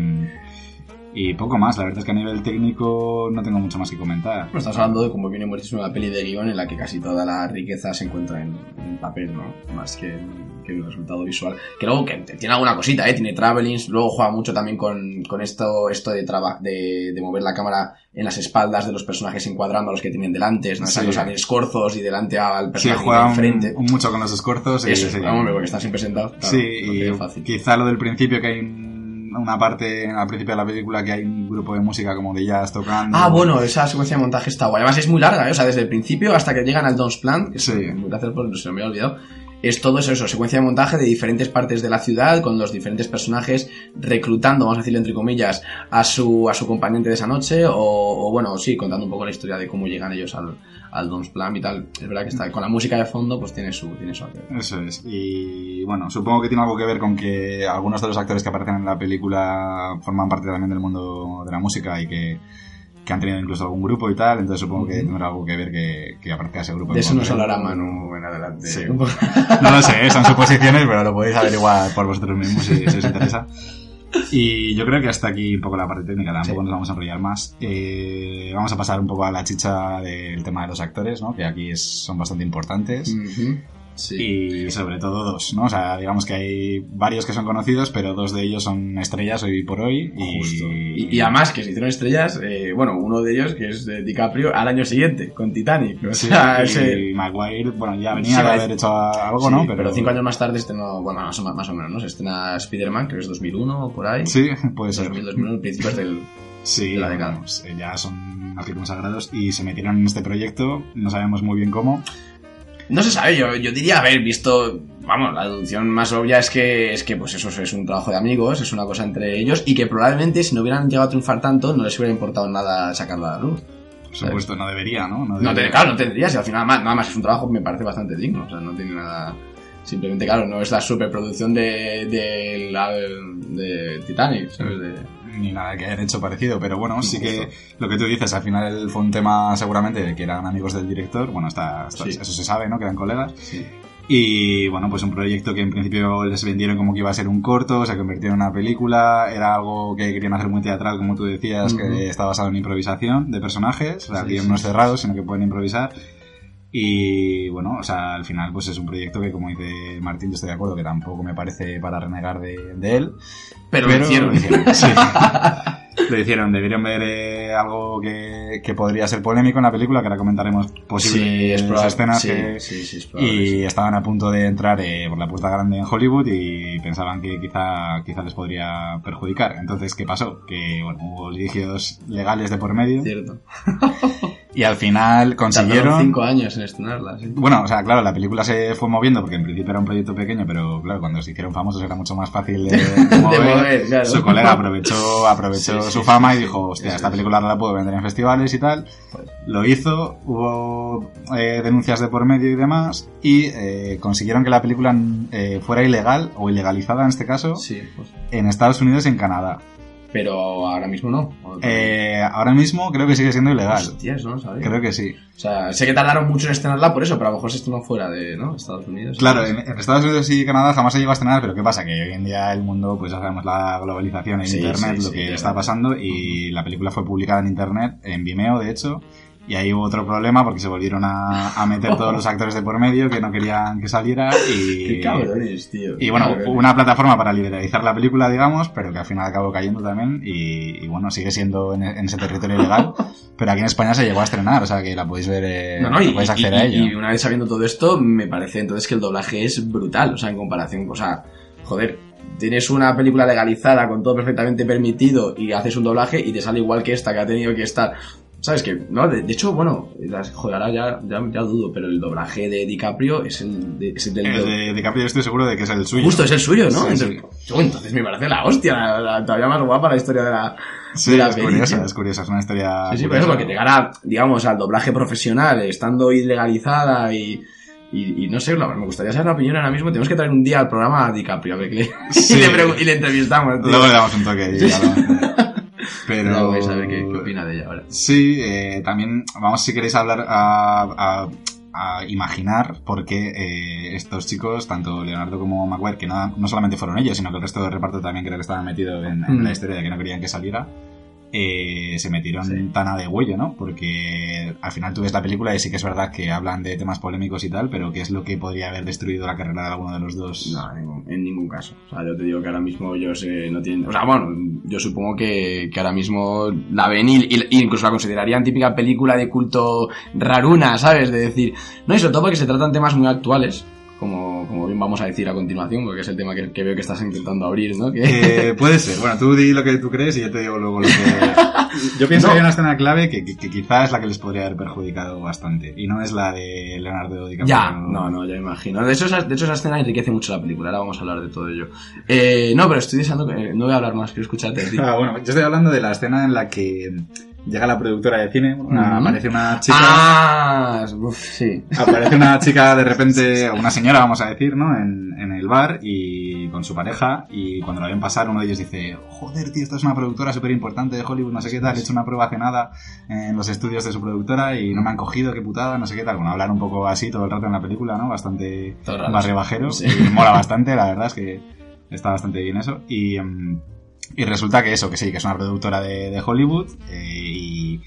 y poco más. La verdad es que a nivel técnico no tengo mucho más que comentar. Bueno, estamos hablando de, como hemos dicho, una peli de guion en la que casi toda la riqueza se encuentra en, en papel, ¿no? Más que en, que el resultado visual. Que luego que tiene alguna cosita, ¿eh? Tiene travelings, luego juega mucho también con, con esto, esto de, traba, de, de mover la cámara en las espaldas de los personajes encuadrando a los que tienen delante, ¿no? Sí. de escorzos y delante al Sí, personaje juega de un- enfrente. un mucho con los escorzos. y Eso, sí, hombre, porque están siempre sentados. claro, sí, y fácil. quizá lo del principio que hay un- una parte al principio de la película que hay un grupo de música como de jazz tocando. Ah, bueno, esa secuencia de montaje está guay. Además es muy larga, ¿eh? o sea, desde el principio hasta que llegan al Don's Plan, que Sí. gracias por se me había olvidado. Es todo eso, eso, secuencia de montaje de diferentes partes de la ciudad, con los diferentes personajes reclutando, vamos a decirle entre comillas, a su, a su compañente de esa noche, o, o bueno, sí, contando un poco la historia de cómo llegan ellos al, al Don's Plan y tal. Es verdad que está con la música de fondo, pues tiene su, tiene su. Eso es. Y bueno, supongo que tiene algo que ver con que algunos de los actores que aparecen en la película forman parte también del mundo de la música y que que han tenido incluso algún grupo y tal, entonces supongo que tendrá algo que ver que, que aparezca ese grupo. De eso nos hablará Manu en adelante. Sí. No lo sé, son suposiciones, pero lo podéis averiguar por vosotros mismos si, si os interesa. Y yo creo que hasta aquí un poco la parte técnica, tampoco Sí. nos vamos a enrollar más. Eh, vamos a pasar un poco a la chicha del tema de los actores, ¿no? que aquí es- son bastante importantes. Ujú. Sí. Y sobre todo dos, ¿no? O sea, digamos que hay varios que son conocidos, pero dos de ellos son estrellas hoy por hoy. Y, Justo. Y, y además que se hicieron estrellas, eh, bueno, uno de ellos que es de DiCaprio al año siguiente, con Titanic. O Sí, sea, y ese- Maguire, bueno, ya venía Sí, de haber hecho algo, sí, ¿no? Pero cinco años más tarde estrenó, bueno, más o, más o menos, ¿no? Se estrena Spider-Man, creo que es 2001 o por ahí. Sí, puede ser. 2000, 2001, principios del... Sí, de la década. vamos, eh, ya son artículos consagrados y se metieron en este proyecto, no sabemos muy bien cómo. No se sabe, yo, yo diría haber visto, vamos, la deducción más obvia es que, es que pues eso es un trabajo de amigos, es una cosa entre ellos y que probablemente si no hubieran llegado a triunfar tanto no les hubiera importado nada sacarla a la luz. Por supuesto, no debería, ¿no? No debería. te, claro, no tendrías y al final nada más es un trabajo que me parece bastante digno, o sea, no tiene nada... Simplemente, claro, no es la superproducción de, de, la, de Titanic, ¿sabes? De, Ni nada que hayan hecho parecido, pero bueno, sí que lo que tú dices, al final fue un tema seguramente de que eran amigos del director, bueno, está, está- Sí. eso se sabe, ¿no? Que eran colegas. sí. Y bueno, pues un proyecto que en principio les vendieron como que iba a ser un corto, se convirtió en una película, era algo que querían hacer muy teatral, como tú decías, Ujú. que está basado en improvisación de personajes, o sea, Sí, que no es cerrado, sino que pueden improvisar. Y bueno, o sea, al final pues es un proyecto que como dice Martín, yo estoy de acuerdo, que tampoco me parece para renegar de, de él. Pero, lo hicieron. Lo hicieron, sí. Lo hicieron, debieron ver eh, algo que, que podría ser polémico en la película, que ahora comentaremos posibles probable. escenas Sí, que, sí, sí, es y sí. estaban a punto de entrar eh, por la puerta grande en Hollywood y pensaban que quizá, quizá les podría perjudicar. Entonces, ¿qué pasó? Que bueno, hubo litigios legales de por medio Cierto. y al final Tardaron consiguieron... cinco años en estrenarla, sí. Bueno, o sea, claro, la película se fue moviendo porque en principio era un proyecto pequeño, pero claro, cuando se hicieron famosos era mucho más fácil de, de mover. mover, claro. Su colega aprovechó, aprovechó Sí, su sí, fama y dijo, hostia, esta es. película ahora la puedo vender en festivales y tal. Lo hizo, hubo eh, denuncias de por medio y demás, y eh, consiguieron que la película eh, fuera ilegal, o ilegalizada en este caso, pues. en Estados Unidos y en Canadá. Pero ahora mismo no. ¿O Eh, ahora mismo creo que sigue siendo ilegal. Hostias, no sabía. Creo que sí. O sea, sé que tardaron mucho en estrenarla por eso, pero a lo mejor se estrenó fuera de ¿no? Estados Unidos. Claro, en, en Estados Unidos y Canadá jamás se llegó a estrenar, pero ¿qué pasa? Que hoy en día el mundo, pues ya sabemos la globalización en Sí, Internet, sí, lo sí, que está pasando, y la película fue publicada en Internet, en Vimeo, de hecho, y ahí hubo otro problema porque se volvieron a, a meter todos los actores de por medio que no querían que saliera y... Qué cabrones, tío. Y bueno, Cabrones. una plataforma para liberalizar la película, digamos, pero que al final acabó cayendo también y, y bueno, sigue siendo en, en ese territorio ilegal, pero aquí en España se llegó a estrenar, o sea que la podéis ver, eh, No, no, y, podéis acceder y- a ello. y una vez sabiendo todo esto, me parece entonces que el doblaje es brutal, o sea, en comparación, o sea, joder, tienes una película legalizada con todo perfectamente permitido y haces un doblaje y te sale igual que esta que ha tenido que estar. ¿Sabes qué? No, de, de hecho, bueno, joder, ahora ya, ya, ya dudo, pero el doblaje de DiCaprio es el, de, es el del... El de DiCaprio estoy seguro de que es el suyo. Justo, es el suyo, ¿no? Sí, entonces, entonces me parece la hostia, la- la- todavía más guapa la historia de la, Sí, de la es curiosa, es curiosa, es una historia. Sí, sí, por eso, porque llegar a, digamos, al doblaje profesional, estando ilegalizada y, y, y no sé, me gustaría saber la opinión ahora mismo. Tenemos que traer un día al programa a DiCaprio, a ver qué le, Sí. y, le pregu- y le entrevistamos, tío. Luego le damos un toque. y. Pero. Ya vais a ver qué, qué opina de ella ahora. Sí, eh, también vamos si queréis hablar a, a- a imaginar por qué eh, estos chicos, tanto Leonardo como Maguire, que no, no solamente fueron ellos, sino que el resto del reparto también creo que estaban metidos en, en Mm. la historia de que no querían que saliera, eh, se metieron Sí. tan a de huello, ¿no? Porque al final tú ves la película y sí que es verdad que hablan de temas polémicos y tal, pero ¿qué es lo que podría haber destruido la carrera de alguno de los dos? No, en ningún, caso. O sea, yo te digo que ahora mismo ellos eh, no tienen... O sea, bueno, yo supongo que, que ahora mismo la ven y, y- y incluso la considerarían típica película de culto raruna, ¿sabes? De decir... No, y sobre todo porque se tratan temas muy actuales, como, como bien vamos a decir a continuación, porque es el tema que, que veo que estás intentando abrir, ¿no? Que... Eh, puede ser. Bueno, tú di lo que tú crees y yo te digo luego lo que... Yo pienso No. que hay una escena clave que, que, que quizás es la que les podría haber perjudicado bastante. Y no es la de Leonardo DiCaprio. Ya, no, no, ya me imagino. De hecho, esa, de hecho, esa escena enriquece mucho la película. Ahora vamos a hablar de todo ello. Eh, no, pero estoy deseando que... eh, no voy a hablar más, quiero escucharte. Ah, bueno, yo estoy hablando de la escena en la que llega la productora de cine, una- aparece una chica... Ah, uf, sí. Aparece una chica de repente, una señora, vamos a decir, ¿no? En, en el bar y con su pareja y cuando la ven pasar uno de ellos dice, joder, tío, esta es una productora súper importante de Hollywood, no sé qué tal, he hecho una prueba hace nada en los estudios de su productora y no me han cogido, qué putada, no sé qué tal. Bueno, hablar un poco así todo el rato en la película, ¿no? Bastante Todo raro, barrio bajero. sí. mola bastante, la verdad es que está bastante bien eso. Y, em, y resulta que eso, que sí, que es una productora de, de Hollywood eh,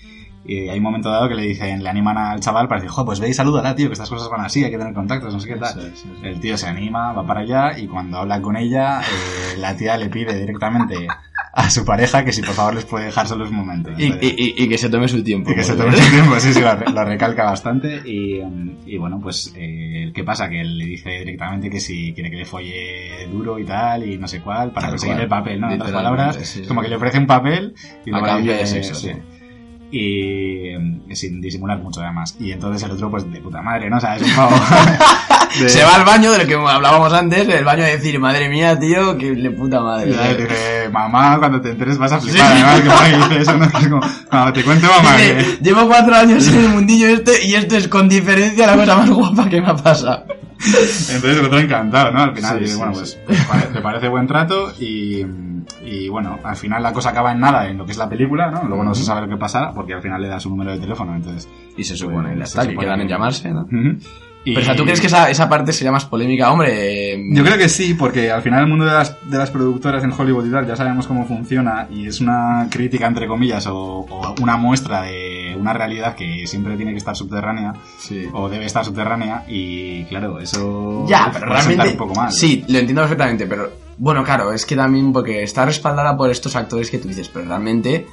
y hay un momento dado que le dicen, le animan al chaval para decir, jo, pues ve y salúdala, tío, que estas cosas van así, hay que tener contactos, no sé qué tal. Sí, sí, sí. El tío se anima, va para allá y cuando habla con ella, eh, la tía le pide directamente a su pareja que si por favor les puede dejar solo un momento. Y, y- que se tome su tiempo. y que se tome su tiempo, sí, sí, lo, re- lo recalca bastante. Y, y bueno, pues, eh, ¿qué pasa? Que él le dice directamente que si quiere que le folle duro y tal, y no sé cuál, para conseguir el papel, ¿no? En otras palabras, como que le ofrece un papel y A luego cambio le dice, de sexo, sí. Y sin disimular mucho además. Y entonces el otro, pues de puta madre, ¿no? O sea, es un pavo. de- Se va al baño del que hablábamos antes, el baño a decir, madre mía, tío, que le puta madre. Ya, tío". dice, mamá, cuando te enteres vas a flipar. Además, que eso, ¿no? Es como, cuando te cuento, mamá, que... Llevo cuatro años en el mundillo este y esto es con diferencia la cosa más guapa que me ha pasado. Entonces el otro encantado, ¿no? Al final, Sí, bueno, pues pare- le parece buen trato y, y bueno, al final la cosa acaba en nada en lo que es la película, ¿no? Luego no se sabe lo que pasará porque al final le da su número de teléfono, entonces... Y se supone, pues, ya se que quedan en llamarse, ¿no? Y- Pero, o sea, ¿tú crees que esa, esa parte sería más polémica? Hombre, Yo creo que sí, porque al final el mundo de las, de las productoras en Hollywood y tal ya sabemos cómo funciona y es una crítica, entre comillas, o, o una muestra de una realidad que siempre tiene que estar subterránea Sí. o debe estar subterránea y claro, eso Ya, pero realmente. un poco mal. Sí, lo entiendo perfectamente, pero bueno, claro, es que también porque está respaldada por estos actores que tú dices, pero realmente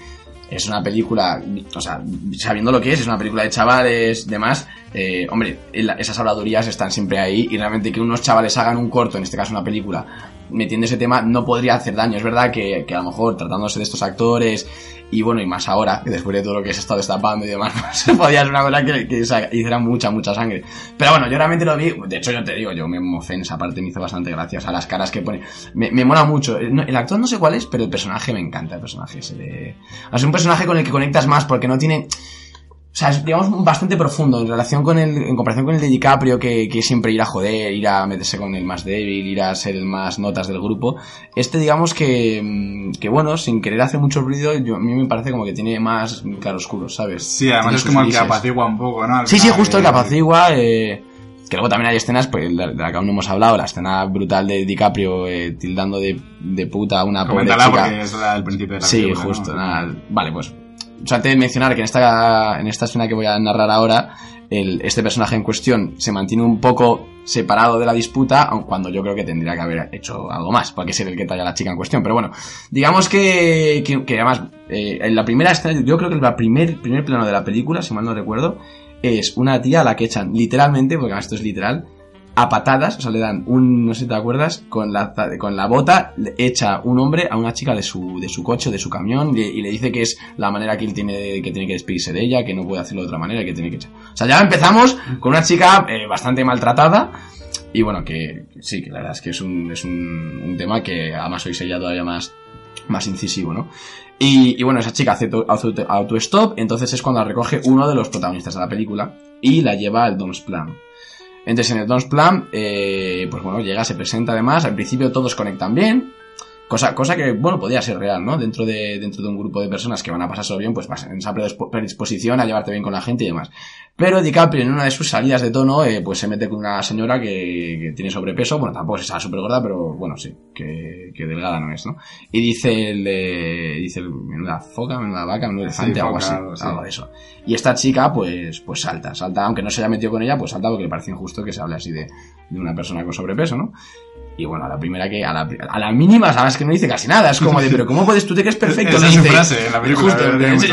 es una película, o sea, sabiendo lo que es, es una película de chavales, demás, eh, hombre, esas habladurías están siempre ahí y realmente que unos chavales hagan un corto, en este caso una película, metiendo ese tema, no podría hacer daño. Es verdad que, que a lo mejor tratándose de estos actores y bueno, y más ahora, que después de todo lo que se estado destapando y demás, pues, podía ser una cosa que, que hiciera mucha, mucha sangre. Pero bueno, yo realmente lo vi, de hecho yo te digo, yo me mofé en esa parte, me hizo bastante gracias a las caras que pone. Me, me mola mucho. El, no- el actor no sé cuál es, pero el personaje me encanta, el personaje. Se le- Es un personaje con el que conectas más porque no tiene... O sea, es, digamos, bastante profundo en relación con el, en comparación con el de DiCaprio, que, que siempre ir a joder, ir a meterse con el más débil, ir a ser el más notas del grupo. Este, digamos que, mm, que bueno, sin querer hacer mucho ruido, yo, a mí me parece como que tiene más claroscuros, ¿sabes? Sí, además Tiene es como el que grises. apacigua un poco, ¿no? Al Sí, sí, justo el eh, que apacigua, eh, que luego también hay escenas, pues, de la que aún no hemos hablado, la escena brutal de DiCaprio eh, tildando de, de puta a una pobre Coméntala chica. porque es la del principio de la Sí, película, justo, ¿no? nada. Vale, pues. O sea, antes de mencionar que en esta, en esta escena que voy a narrar ahora, el, este personaje en cuestión se mantiene un poco separado de la disputa, aun cuando yo creo que tendría que haber hecho algo más, para que ser el que talla a la chica en cuestión. Pero bueno, digamos que, que, que además, eh, en la primera escena, yo creo que el primer, primer plano de la película, si mal no recuerdo, es una tía a la que echan literalmente, porque además esto es literal, a patadas, o sea, le dan un, no sé si te acuerdas, con la, con la bota, echa un hombre a una chica de su, de su coche, de su camión, y le, dice que es la manera que él tiene, que tiene que despedirse de ella, que no puede hacerlo de otra manera, que tiene que echar. O sea, ya empezamos con una chica eh, bastante maltratada, y bueno, que sí, que la verdad es que es un, es un, tema que además hoy sería todavía más, más incisivo, ¿no? Y, y bueno, esa chica hace auto- auto- auto-stop, entonces es cuando la recoge uno de los protagonistas de la película y la lleva al Don's Plan. Entonces en el Don's Plan, eh, pues bueno, llega, se presenta además, al principio todos conectan bien, cosa, cosa que, bueno, podría ser real, ¿no? Dentro de, dentro de un grupo de personas que van a pasárselo bien, pues vas en esa predispo- predisposición a llevarte bien con la gente y demás. Pero DiCaprio en una de sus salidas de tono, eh, pues se mete con una señora que, que tiene sobrepeso, bueno, tampoco es súper gorda, pero bueno, sí, que, que delgada no es, ¿no? Y dice el, eh, dice el, menuda foca, menuda vaca, menudo elefante, Sí, algo foca, así, algo así. algo de eso. Y esta chica, pues, pues salta, salta, aunque no se haya metido con ella, pues salta porque le parece injusto que se hable así de, de una persona con sobrepeso, ¿no? Y bueno, a la primera que, a la, a la mínima, sabes que no dice casi nada, es como de, pero ¿cómo puedes, tú te crees perfecto? Esa es su frase en la película, Justo,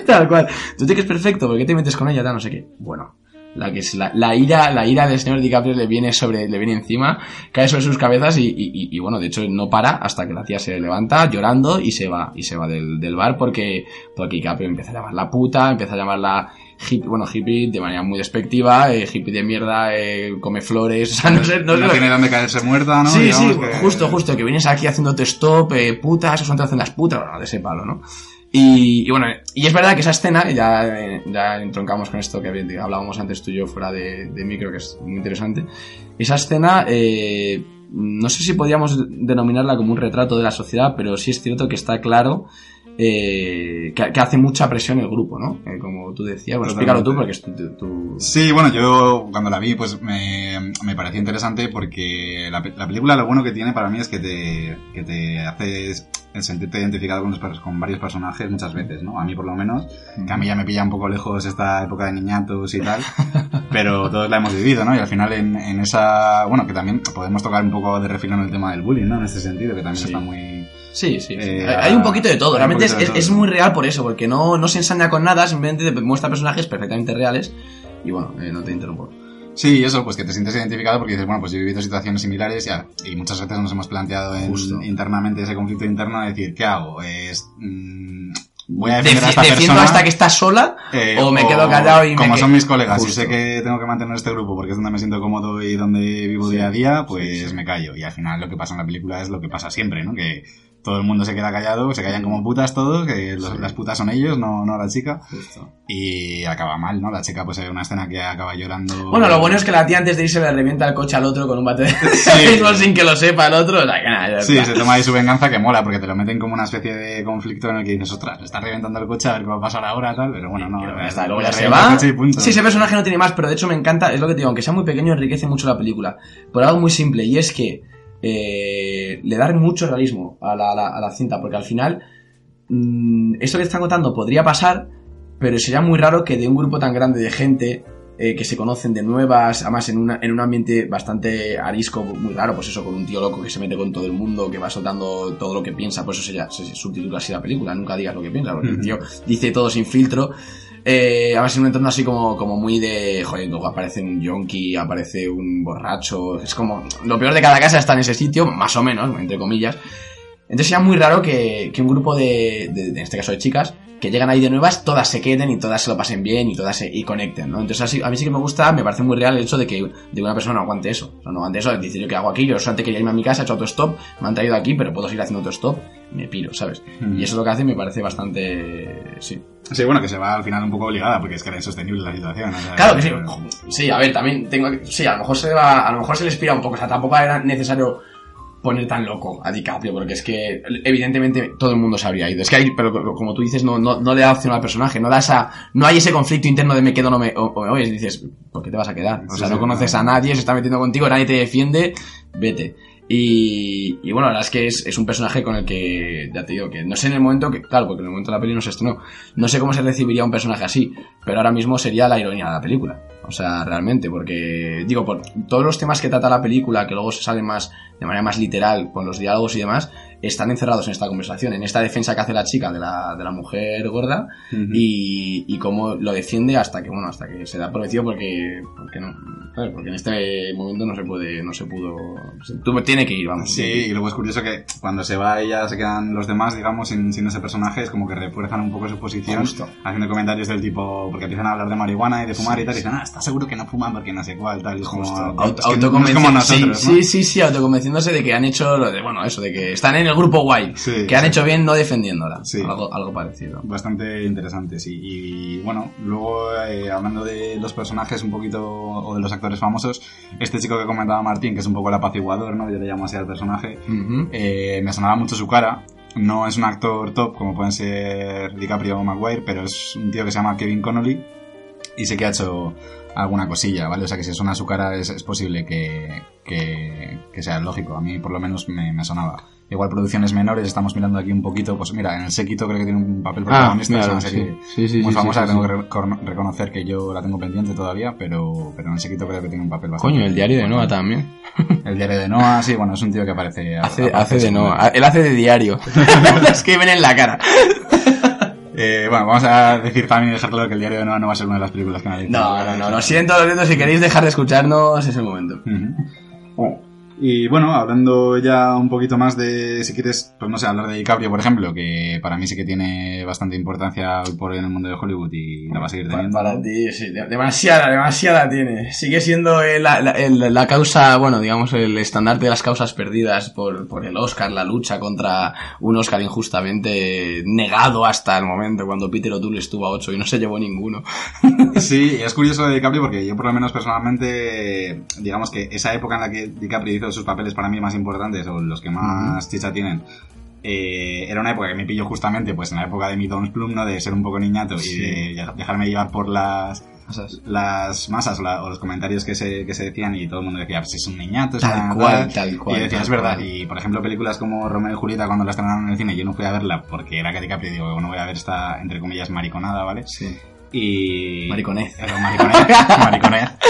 tal cual. Tú te crees perfecto, ¿por qué te metes con ella? Tal, no sé qué. Bueno, la que es la, la ira, la ira del señor DiCaprio le viene sobre, le viene encima, cae sobre sus cabezas y, y- y- y, bueno, de hecho no para hasta que la tía se levanta llorando y se va, y se va del, del bar porque, porque DiCaprio empieza a llamarla puta, empieza a llamarla hippie, bueno, hippie de manera muy despectiva, eh, hippie de mierda, eh, come flores, o sea, no sé, no, No, sé- tiene dónde caerse muerta, ¿no? Sí, Digamos sí, que- justo, justo, que vienes aquí haciéndote stop, eh, puta, esos son te hacen las putas, bueno, de ese palo, ¿no? Y, y bueno, y es verdad que esa escena, ya, eh, ya entroncamos con esto que hablábamos antes tú y yo fuera de, de micro, que es muy interesante. Esa escena, eh, no sé si podríamos denominarla como un retrato de la sociedad, pero sí es cierto que está claro eh, que, que hace mucha presión el grupo, ¿no? Eh, como tú decías, bueno, explícalo tú porque es tu, tu- tu- Sí, bueno, yo cuando la vi, pues me, me pareció interesante porque la, la película lo bueno que tiene para mí es que te, que te hace sentirte identificado con, los con varios personajes muchas veces, ¿no? A mí por lo menos, que a mí ya me pilla un poco lejos esta época de niñatos y tal, pero todos la hemos vivido, ¿no? Y al final en, en esa, bueno, que también podemos tocar un poco de refilón el tema del bullying, ¿no? En este sentido, que también Sí. está muy... Sí, sí. Eh, hay un poquito de todo. Realmente es, de es- es todo. muy real por eso, porque no, no se ensaña con nada, simplemente te muestra personajes perfectamente reales. Y bueno, eh, no te interrumpo. Sí, eso, pues que te sientes identificado porque dices, bueno, pues yo he vivido situaciones similares ya, y muchas veces nos hemos planteado en- internamente ese conflicto interno de decir, ¿qué hago? Es, mm, voy a defender a esta defiendo persona. hasta que está sola eh, o me quedo callado y me Como que- son mis colegas y sé que tengo que mantener este grupo porque es donde me siento cómodo y donde vivo Sí. día a día, pues Sí, sí. me callo. Y al final lo que pasa en la película es lo que pasa siempre, ¿no? Que todo el mundo se queda callado, se callan como putas todos, que los- Sí. las putas son ellos, no, no la chica. Justo. Y acaba mal, ¿no? La chica pues hay una escena que acaba llorando. Bueno, lo bueno es que la tía antes de irse le revienta el coche al otro con un bate de Sí. mismo sin que lo sepa el otro. O sea, que nada, ya Sí, está. se toma ahí su venganza que mola, porque te lo meten como una especie de conflicto en el que dices, ostras, le está reventando el coche, a ver qué va a pasar ahora, tal, pero bueno, no, Pero ya está, luego ya se va. coche y punto. Sí, ese personaje no tiene más, pero de hecho me encanta, es lo que te digo, aunque sea muy pequeño, enriquece mucho la película. Por algo muy simple, y es que eh, le da mucho realismo a la, a la- a la cinta, porque al final, mm, esto que están contando podría pasar, pero sería muy raro que de un grupo tan grande de gente eh, que se conocen de nuevas, además en, una- en un ambiente bastante arisco, muy raro, pues eso, con un tío loco que se mete con todo el mundo, que va soltando todo lo que piensa, por eso se, se subtitula así la película, nunca digas lo que piensa, porque el tío dice todo sin filtro. Eh, además en un entorno así como, como muy de, joder, luego aparece un yonki, aparece un borracho, es como, lo peor de cada casa está en ese sitio, más o menos, entre comillas. Entonces sería muy raro que, que un grupo de- de- en este caso de chicas, que llegan ahí de nuevas, todas se queden y todas se lo pasen bien y todas se y conecten, ¿no? Entonces así, a mí sí que me gusta, me parece muy real el hecho de que de una persona no aguante eso. O sea, no aguante eso, de decir yo qué hago aquí, yo solamente quería irme a mi casa, he hecho autostop, me han traído aquí, pero puedo seguir haciendo autostop, me piro, ¿sabes? Mm. Y eso es lo que hace me parece bastante... sí. Sí, bueno, que se va al final un poco obligada, porque es que era insostenible la situación. o sea, Claro que sí. Sí, a ver, también tengo Sí, a lo mejor se va, a lo mejor se les pira un poco. O sea, tampoco era necesario poner tan loco a DiCaprio, porque es que evidentemente todo el mundo se habría ido. Es que hay, pero co- como tú dices, no, no, no le da opción al personaje, no da esa, no hay ese conflicto interno de me quedo o no me, o, o me. Y dices, ¿por qué te vas a quedar? O sea, sí, no conoces no. a nadie, se está metiendo contigo, nadie te defiende, vete. Y, y bueno, la verdad es que es, es un personaje con el que, ya te digo, que no sé en el momento que, claro, porque en el momento de la peli no se estrenó, no sé cómo se recibiría un personaje así, pero ahora mismo sería la ironía de la película. O sea, realmente, porque, digo, por todos los temas que trata la película, que luego se salen más, de manera más literal, con los diálogos y demás, están encerrados en esta conversación, en esta defensa que hace la chica de la, de la mujer gorda, y, y cómo lo defiende hasta que, bueno, hasta que se da por porque, porque no, ¿sabes? Porque en este momento no se puede, no se pudo, tú tiene que ir, vamos. Sí, y luego es curioso que cuando se va ella se quedan los demás, digamos, sin, sin ese personaje, es como que refuerzan un poco su posición, Justo. haciendo comentarios del tipo, porque empiezan a hablar de marihuana y de fumar y tal, y dicen, ah, ¿estás seguro que no fuman porque no sé cuál, tal? Y es como, es Auto- que no es como nosotros, sí, ¿no? sí, sí, sí, autoconvenciéndose de que han hecho lo de, bueno, eso, de que están en el grupo guay, Sí, que han sí. hecho bien no defendiéndola. Sí. Algo, algo parecido. Bastante interesante, sí. Y bueno, luego eh, hablando de los personajes un poquito, o de los actores famosos, este chico que comentaba Martín, que es un poco el apaciguador, ¿no? Yo le llamo así al personaje, Ujú. eh, me sonaba mucho su cara. No es un actor top como pueden ser DiCaprio o Maguire, pero es un tío que se llama Kevin Connolly y sé que ha hecho alguna cosilla, ¿vale? O sea que si suena su cara es, es posible que, que, que sea lógico. A mí por lo menos me, me sonaba. Igual producciones menores, estamos mirando aquí un poquito, pues mira, en el séquito creo que tiene un papel protagonista, Ah, es claro, una serie sí. Sí, sí, muy famosa que tengo que reconocer que yo la tengo pendiente todavía, pero, pero en el séquito creo que tiene un papel bastante... Coño, el diario de. Noah también. El diario de Noah, sí, bueno, es un tío que aparece... Hace, de. Noah. Él hace de diario. Escriben en la cara. Eh, bueno, vamos a decir también y dejar claro que el diario de Noah no va a ser una de las películas que analice. No, no, no, lo siento, lo siento, si queréis dejar de escucharnos es el momento. Y bueno, hablando ya un poquito más de, si quieres, pues no sé, hablar de DiCaprio, por ejemplo, que para mí sí que tiene bastante importancia hoy por hoy en el mundo de Hollywood y la va a seguir Para, teniendo. para ti, sí, de- demasiada, demasiada tiene. Sigue siendo la, la- causa, bueno, digamos, el estandarte de las causas perdidas por, por el Oscar, la lucha contra un Oscar injustamente negado hasta el momento, cuando Peter O'Toole estuvo a 8 y no se llevó ninguno. Sí, es curioso de DiCaprio porque yo por lo menos personalmente, digamos que esa época en la que DiCaprio hizo hizo sus papeles para mí más importantes o los que más chicha tienen, eh, era una época que me pilló justamente pues en la época de mi Plum, ¿no? De ser un poco niñato Sí. y de dejarme llevar por las Masas. las masas o, la- o los comentarios que se, que se decían y todo el mundo decía, pues es un niñato, es Tal una cual, tal cual, Y decía, es verdad. cual. Y por ejemplo, películas como Romeo y Julieta, cuando la estrenaron en el cine, yo no fui a verla porque era que DiCaprio, digo, no voy a ver esta, entre comillas, mariconada, ¿vale? Sí. Y. Mariconez. Mariconez. mariconez.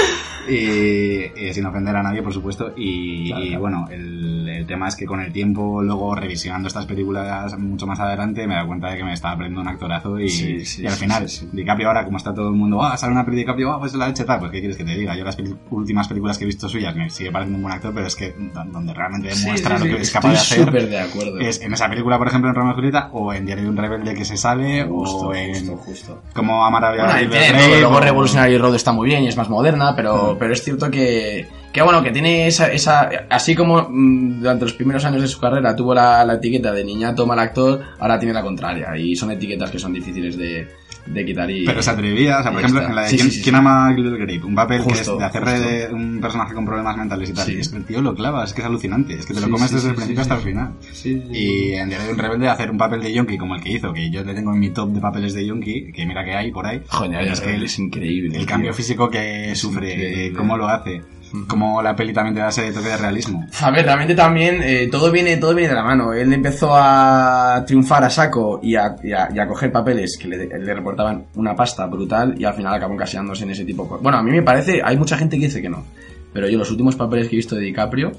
Y, y sin ofender a nadie, por supuesto. Y, Claro, y claro. bueno, el, el tema es que con el tiempo, luego revisionando estas películas mucho más adelante, me he dado cuenta de que me estaba aprendiendo un actorazo. Y, Sí, sí, y al final, sí. DiCaprio ahora, como está todo el mundo, ah, sale una peli de DiCaprio, ah, pues la leche tal, pues qué quieres que te diga. Yo las últimas películas que he visto suyas me sigue pareciendo un buen actor, pero es que do- donde realmente demuestra lo que es capaz de hacer. súper de acuerdo. Es en esa película, por ejemplo, en Romeo y Julieta, o en Diario de un Rebelde que se sale, Justo, o en justo, justo. como a Maravilla Bueno, luego Revolutionary Road está muy bien y es más moderna, pero. Pero es cierto que, que bueno, que tiene esa, esa así como mm, durante los primeros años de su carrera tuvo la, la etiqueta de niñato mal actor, ahora tiene la contraria y son etiquetas que son difíciles de, de quitar y... Pero se atrevía, o sea, por ejemplo, en la de Sí, ¿Quién, sí, sí, quién sí. ama a Little Grape? Un papel que es de hacer de un personaje con problemas mentales y tal. Y es que el tío lo clava, es que es alucinante, es que te lo comes desde el principio hasta el final. Y en Diario de un Rebelde hacer un papel de yonki como el que hizo, que yo le tengo en mi top de papeles de yonki, que mira que hay por ahí. Joder, es, que es increíble. el tío. cambio físico que Es sufre, increíble. eh, cómo lo hace, cómo la peli también te da ese toque de realismo. A ver, realmente también eh, todo viene todo viene de la mano. Él empezó a triunfar a saco y a, y a- coger papeles que le, reportaban una pasta brutal y al final acabó encasillándose en ese tipo. Bueno, a mí me parece, hay mucha gente que dice que no, pero yo los últimos papeles que he visto de DiCaprio,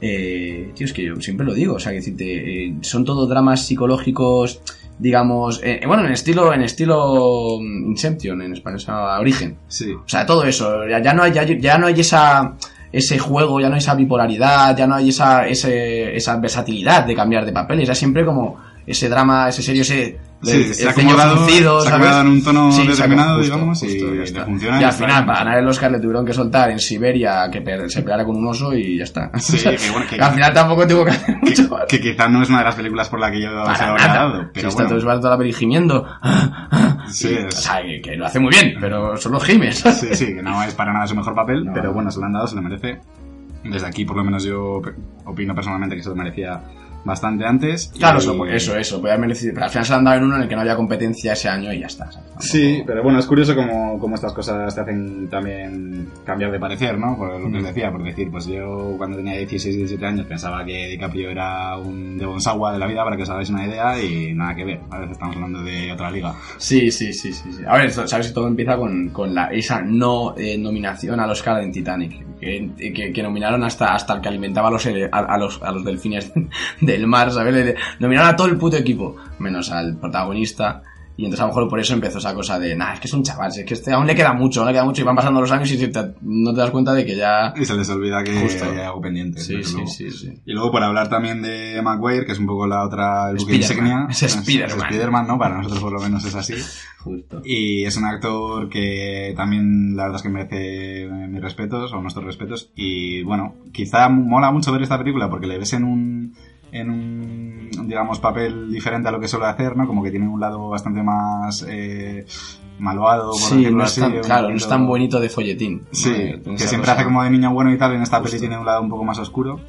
eh, tío, es que yo siempre lo digo, o sea, que decirte, eh, son todos dramas psicológicos, digamos, eh, bueno, en estilo en estilo mm, Inception, en español, sea, Origen. Sí. O sea, todo eso. Ya, ya no hay, ya, ya no hay esa ese juego, ya no hay esa bipolaridad, ya no hay esa, ese, esa versatilidad de cambiar de papeles. Ya siempre como ese drama, ese serio, ese Sí, el- se ha el ceño acomodado, fruncido, se ha acomodado en un tono Sí, determinado, justo, digamos, justo, y ya funciona Y al final, para ganar el Oscar le tuvieron que soltar en Siberia que se peleara con un oso y ya está. Sí, O sea, que bueno, que- al final tampoco tuvo que hacer Que, mucho que quizá no es una de las películas por la que yo se habría dado, pero está todo el bueno. rato la peli gimiendo. Sí, Y, es- O sea, que, que lo hace muy bien, pero solo gimes. Sí, sí, que no es para nada su mejor papel, No. pero bueno, se lo han dado, se lo merece. Desde aquí, por lo menos, yo opino personalmente que se lo merecía bastante antes. Claro, Y- eso, pues, eso, eso, podía merecido, pero al final se han dado en uno en el que no había competencia ese año y ya está. Sí, pero bueno, es curioso cómo, cómo estas cosas te hacen también cambiar de parecer, ¿no? Por lo que os decía, por decir, pues yo cuando tenía 16, 17 años pensaba que DiCaprio era un de Bonsawa de la vida, para que os hagáis una idea, y nada que ver. A veces estamos hablando de otra liga. Sí, sí, sí, sí, sí. A ver, sabes que todo empieza con, con la, esa no eh, nominación al Oscar en Titanic, que, que, que nominaron hasta, hasta el que alimentaba a los, a, a los, a los delfines del mar, ¿sabes? Nominaron a todo el puto equipo, menos al protagonista. Y entonces a lo mejor por eso empezó esa cosa de, nah, es que es un chaval, es que este aún le queda mucho, aún le queda mucho y van pasando los años y te- no te das cuenta de que ya... Y se les olvida que Justo. hay algo pendiente. Sí, sí, luego. sí, sí. Y luego por hablar también de Maguire, que es un poco la otra, el insignia. Es Spiderman. Spiderman, ¿no? Para nosotros por lo menos es así. Justo. Y es un actor que también la verdad es que merece mis respetos o nuestros respetos. Y bueno, quizá mola mucho ver esta película porque le ves en un en un digamos papel diferente a lo que suele hacer, ¿no? Como que tiene un lado bastante más eh, malvado, por Sí, no es tan, claro, no es tan bonito de folletín. Sí, que siempre cosa- hace como de niño bueno y tal, en esta peli Justo. tiene un lado un poco más oscuro.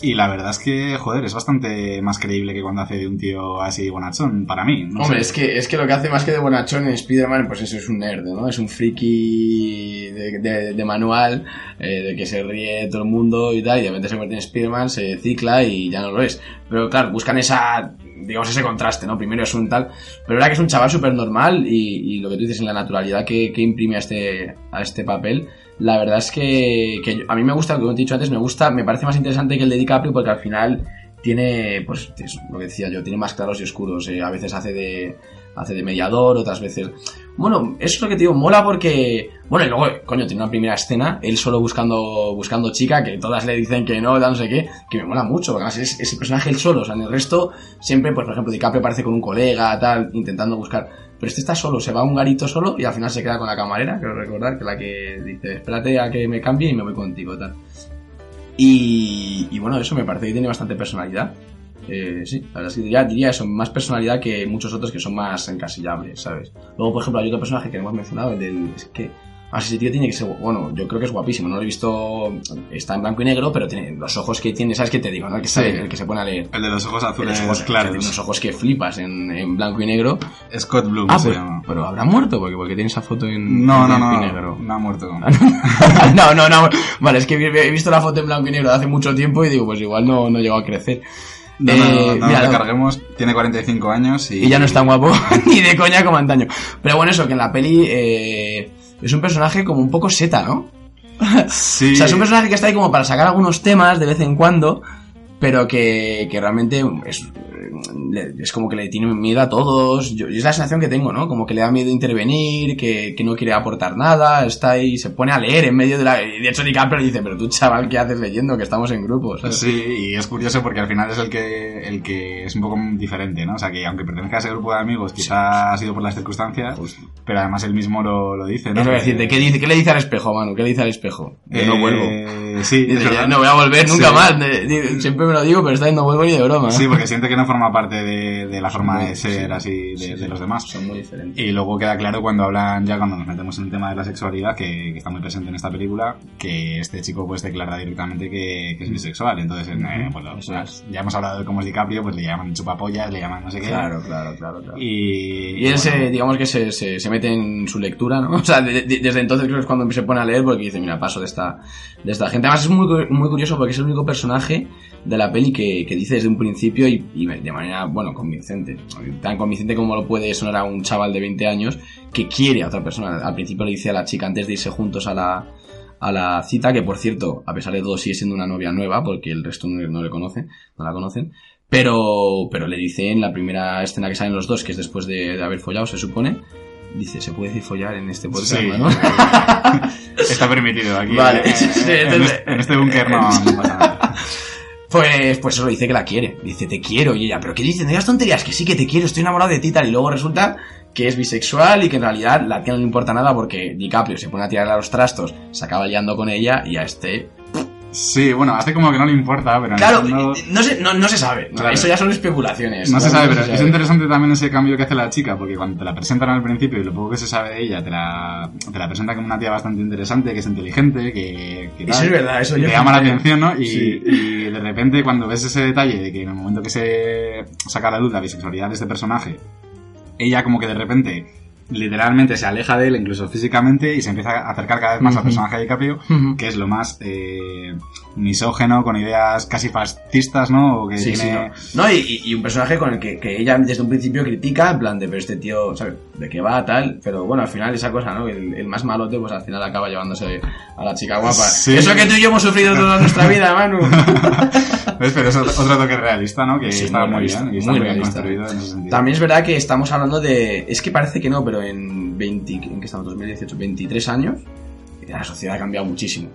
Y la verdad es que, joder, es bastante más creíble que cuando hace de un tío así bonachón, para mí. no Hombre, sé. es que, es que lo que hace más que de bonachón en Spider-Man, pues eso es un nerd, ¿no? Es un friki de, de- de manual, eh, de que se ríe todo el mundo y tal, y de repente se convierte en Spider-Man, se cicla y ya no lo es. Pero claro, buscan esa, digamos, ese contraste, ¿no? Primero es un tal, pero verdad que es un chaval súper normal y, y lo que tú dices en la naturalidad que, que imprime a este, a este papel, la verdad es que, que a mí me gusta, como te he dicho antes, me gusta, me parece más interesante que el de DiCaprio porque al final tiene, pues, es lo que decía yo, tiene más claros y oscuros. eh, a veces hace de, hace de mediador, otras veces. Bueno, eso es lo que te digo, mola porque. Bueno, y luego, coño, tiene una primera escena, él solo buscando, buscando chica, que todas le dicen que no, no sé qué, que me mola mucho, porque además es ese personaje él solo, o sea, en el resto, siempre, pues, por ejemplo, DiCaprio aparece con un colega, tal, intentando buscar. Pero este está solo, se va un garito solo y al final se queda con la camarera, creo recordar, que la que dice, espérate a que me cambie y me voy contigo, tal. Y, y bueno, eso me parece que tiene bastante personalidad. Eh, sí, la verdad es que diría, diría eso, más personalidad que muchos otros que son más encasillables, ¿sabes? Luego, por ejemplo, hay otro personaje que hemos mencionado, el del. Es que Así ese tío tiene que ser, bueno, yo creo que es guapísimo, no lo he visto, está en blanco y negro, pero tiene los ojos que tiene, ¿sabes qué te digo? no? El, que Sí. sale- el que se pone a leer. El de los ojos azules Los ojos, claros. tiene unos ojos que flipas en, en blanco y negro. Scott Bloom Ah, se pues, llama. pero habrá muerto, porque, porque tiene esa foto en, No, en no, blanco y no. negro. No ha muerto. no, no, no. Vale, es que he visto la foto en blanco y negro de hace mucho tiempo y digo, pues igual no, no llegó a crecer. No, no, Eh, no, mira, nos no. recarguemos. Tiene 45 años y... Y ya no es tan guapo ni de coña como antaño. Pero bueno, eso, que en la peli eh, es un personaje como un poco seta, ¿no? Sí. O sea, es un personaje que está ahí como para sacar algunos temas de vez en cuando, pero que, que realmente es, le- es como que le tiene miedo a todos. Yo, es la sensación que tengo, ¿no? Como que le da miedo intervenir, que, que no quiere aportar nada, está ahí, se pone a leer en medio de la... Y de hecho DiCaprio dice, pero tú chaval, ¿qué haces leyendo? Que estamos en grupo, ¿sabes? Sí, y es curioso porque al final es el que, el que es un poco diferente, ¿no? O sea, que aunque pertenezca a ese grupo de amigos, quizá ha sido por las circunstancias, pero además él mismo lo, lo dice, ¿no? Es decirte, ¿qué, dice, ¿qué le dice al espejo, Manu? ¿Qué le dice al espejo? Que no Eh, vuelvo. Sí, Dice, es no voy a volver nunca Sí. más. Siempre me lo digo, pero esta vez no vuelvo ni de broma. Sí, porque siente que no forma parte de, de la forma muy- de ser sí, así de, sí, de sí. los demás. Son muy diferentes. Y luego queda claro cuando hablan, ya cuando nos metemos en el tema de la sexualidad, que, que está muy presente en esta película, que este chico pues declara directamente que, que es bisexual. Entonces, en, eh, pues, lo- ya hemos hablado de cómo es DiCaprio, pues le llaman chupapollas, le llaman no sé qué. Claro, claro, claro, claro. Y, Y él se, digamos que se, se, se mete en su lectura, ¿no? O sea, de- de- desde entonces creo que es cuando se pone a leer porque dice, mira, paso de esta, de esta gente. Además es muy, muy curioso porque es el único personaje de la peli que, que dice desde un principio y, y de manera, bueno, convincente. Tan convincente como lo puede sonar a un chaval de 20 años que quiere a otra persona. Al principio le dice a la chica antes de irse juntos a la, a la cita, que por cierto, a pesar de todo sigue siendo una novia nueva porque el resto no, no le conoce, no la conocen. Pero, pero le dice en la primera escena que salen los dos, que es después de, de haber follado, se supone, dice, ¿se puede decir follar en este podcast, Sí. no? está permitido aquí. Vale. eh, en, este, en este búnker no, no pasa nada. Pues, pues eso dice que la quiere. Dice, te quiero. Y ella, ¿pero qué dice? No tonterías, que sí que te quiero, estoy enamorado de ti tal. Y luego resulta que es bisexual y que en realidad la tía no le importa nada porque DiCaprio se pone a tirarle a los trastos, se acaba liando con ella y a este... Sí, bueno, hace como que no le importa, pero en el Claro, fondo- no se, no, no se sabe. Claro. Eso ya son especulaciones. No se sabe, no pero es interesante también ese cambio que hace la chica, porque cuando te la presentan al principio y lo poco que se sabe de ella, te la, te la presenta como una tía bastante interesante, que es inteligente, que, que Eso es verdad, eso que yo te llama la atención, ¿no? Y, Sí. y de repente cuando ves ese detalle de que en el momento que se saca a la luz la bisexualidad de este personaje, ella como que de repente literalmente se aleja de él, incluso físicamente, y se empieza a acercar cada vez más al Ujú. personaje de DiCaprio, que es lo más eh, misógeno, con ideas casi fascistas, ¿no? O que Sí, sí, tiene... no. No, y, y- y un personaje con el que, que ella desde un principio critica, en plan de, pero este tío, ¿sabes? ¿De qué va, tal? Pero bueno, al final esa cosa, ¿no? El, el más malote, pues al final acaba llevándose a la chica guapa. Sí. Eso que tú y yo hemos sufrido toda nuestra vida, Manu. ¿Ves? Pero es otro toque realista, ¿no? Que Sí, está muy realista, bien. Y está muy muy bien realista. construido en ese sentido. También es verdad que estamos hablando de... Es que parece que no, pero en 20... ¿En qué estamos? 2018, 23 años, la sociedad ha cambiado muchísimo.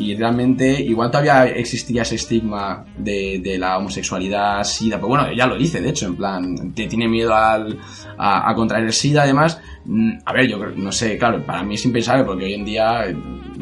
Y realmente, igual todavía existía ese estigma de, de la homosexualidad, SIDA, pero bueno, ya lo dice, de hecho, en plan, te tiene miedo al, a, a contraer el SIDA, además. Mm, A ver, yo no sé, claro, para mí es impensable porque hoy en día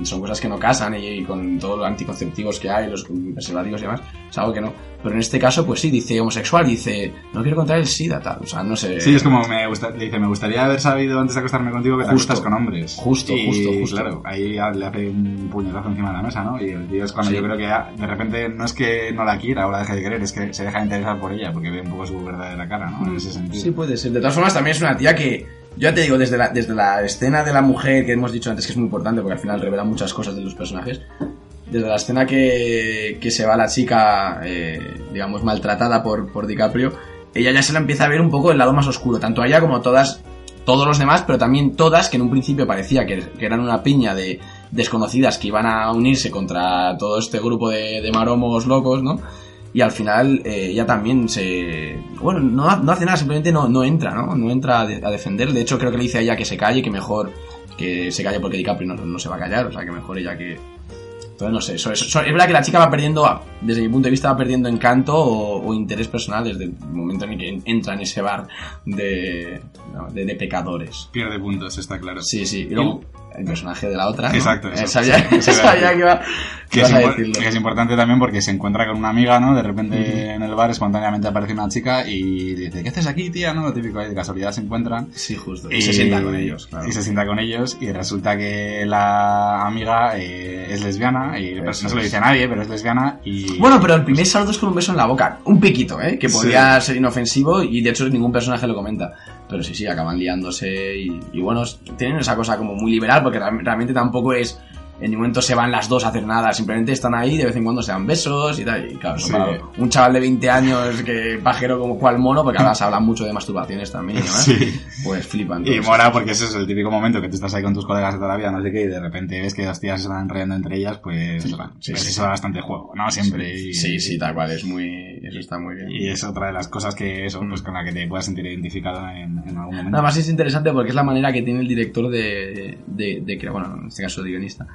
son cosas que no casan y, y con todos los anticonceptivos que hay, los preservativos y demás, es algo que no. Pero en este caso, pues sí, dice homosexual, dice, no quiero contraer el SIDA, tal, o sea, no sé. Sí, es como me gusta, le dice, me gustaría haber sabido antes de acostarme contigo que te Justo. acostas con hombres. Justo, Y, justo, justo. claro, ahí le hace un puñetazo encima de la mesa, ¿no? Y el tío es cuando Sí. yo creo que ya, de repente no es que no la quiera o la deje de querer, es que se deja de interesar por ella porque ve un poco su verdadera cara, ¿no? En ese sentido. Sí, puede ser. De todas formas, también es una tía que, yo te digo, desde la, desde la escena de la mujer que hemos dicho antes, que es muy importante porque al final revela muchas cosas de los personajes, desde la escena que, que se va la chica, eh, digamos, maltratada por, por DiCaprio, ella ya se la empieza a ver un poco el lado más oscuro, tanto ella como todas, todos los demás, pero también todas que en un principio parecía que, eran una piña de desconocidas que iban a unirse contra todo este grupo de maromos locos, ¿no? Y al final eh, ella también se... Bueno, no, no hace nada, simplemente no, no entra, ¿no? No entra a, de- a defender. De hecho, creo que le dice a ella que se calle, que mejor que se calle porque DiCaprio no, no se va a callar, o sea, que mejor ella que... Entonces, no sé, eso, eso- eso- es verdad que la chica va perdiendo, desde mi punto de vista, va perdiendo encanto o, o interés personal desde el momento en el que entra en ese bar de, de, de pecadores. Pierde puntos, está claro. Sí, sí. Y luego, el personaje de la otra. ¿no? Exacto, Eh, eso, sabía, sí, sí, sabía sí. que iba, Que es, que es importante también porque se encuentra con una amiga, ¿no? De repente en el bar espontáneamente aparece una chica y dice, ¿qué haces aquí, tía? ¿No? Lo típico de casualidad se encuentran. Sí, justo. Y, se sienta con ellos, claro. Y se sienta con ellos y resulta que la amiga eh, es lesbiana y pues, no se lo dice a nadie, pero es lesbiana y... Bueno, pero el primer saludo es con un beso en la boca. Un piquito, ¿eh? Que Sí. podría ser inofensivo y de hecho ningún personaje lo comenta. Pero sí, sí, acaban liándose y, bueno, tienen esa cosa como muy liberal porque real- realmente tampoco es... En ningún momento se van las dos a hacer nada, simplemente están ahí, de vez en cuando se dan besos y tal. Y claro, Sí. un chaval de 20 años que pajero como cual mono, porque ahora se habla mucho de masturbaciones también demás, Sí. pues flipan. Y mola porque ese es el típico momento que tú estás ahí con tus colegas de toda la vida, no sé qué, y de repente ves que dos tías se están enrollando entre ellas, pues, bueno, pues sí. eso da bastante juego, ¿no? Siempre. y- Sí, sí, tal cual, es muy... Eso está muy bien. Y es otra de las cosas que eso, pues con la que te puedas sentir identificado en, en algún momento. Nada más es interesante porque es la manera que tiene el director de, de, de crear, bueno, en este caso el guionista,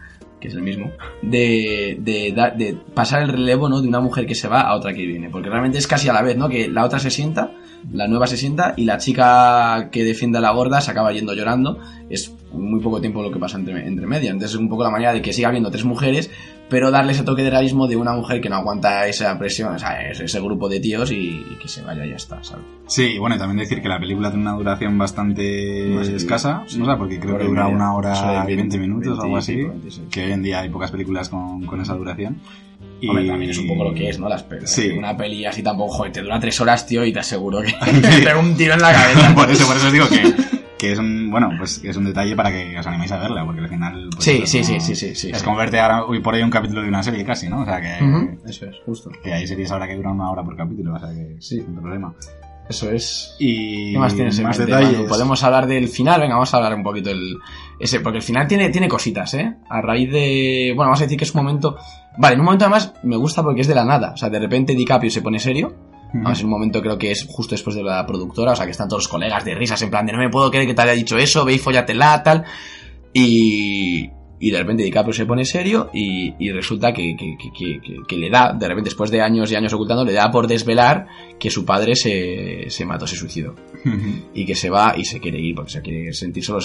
que es el mismo, de, de, de pasar el relevo, ¿no? De una mujer que se va a otra que viene. Porque realmente es casi a la vez, ¿no? Que la otra se sienta, la nueva se sienta y la chica que defiende a la gorda se acaba yendo llorando. Es muy poco tiempo lo que pasa entre, entre medias. Entonces es un poco la manera de que siga habiendo tres mujeres, pero darle ese toque de realismo de una mujer que no aguanta esa presión, o sea, ese, ese grupo de tíos y, y que se vaya y ya está, ¿sabes? Sí, y bueno, y también decir que la película tiene una duración bastante Más escasa, sí. no sé, porque creo que dura media. una hora y 20 minutos o algo 20 y así, pico, 26. que hoy en día hay pocas películas con, con esa duración. Y... Hombre, también es un poco lo que es, ¿no? Las pelis. Sí. Una peli así tampoco, joder, te dura tres horas, tío, y te aseguro que te pega un tiro en la cabeza. por eso, por eso os digo que, que es un, bueno, pues es un detalle para que os animéis a verla, porque al final... pues, Sí, sí, sí, sí, sí, sí, Es sí. como verte ahora, hoy por hoy un capítulo de una serie casi, ¿no? O sea que... Eso es, justo. Que hay series ahora que duran una hora por capítulo, o sea que Sí. sin problema. Eso es. Y ¿Qué más tienes en más detalles. Manu? Podemos hablar del final, venga, vamos a hablar un poquito del ese, porque el final tiene, tiene cositas, ¿eh? A raíz de, bueno, vamos a decir que es un momento, vale, en un momento además me gusta porque es de la nada, o sea, de repente DiCaprio se pone serio. En un momento creo que es justo después de la productora, o sea, que están todos los colegas de risas, en plan de no me puedo creer que te haya dicho eso, ve y follatela, tal. Y, y de repente DiCaprio se pone serio y, y resulta que, que, que, que- que le da, de repente después de años y años ocultando, le da por desvelar que su padre se, se mató, se suicidó. Y que se va y se quiere ir porque se quiere sentir solo.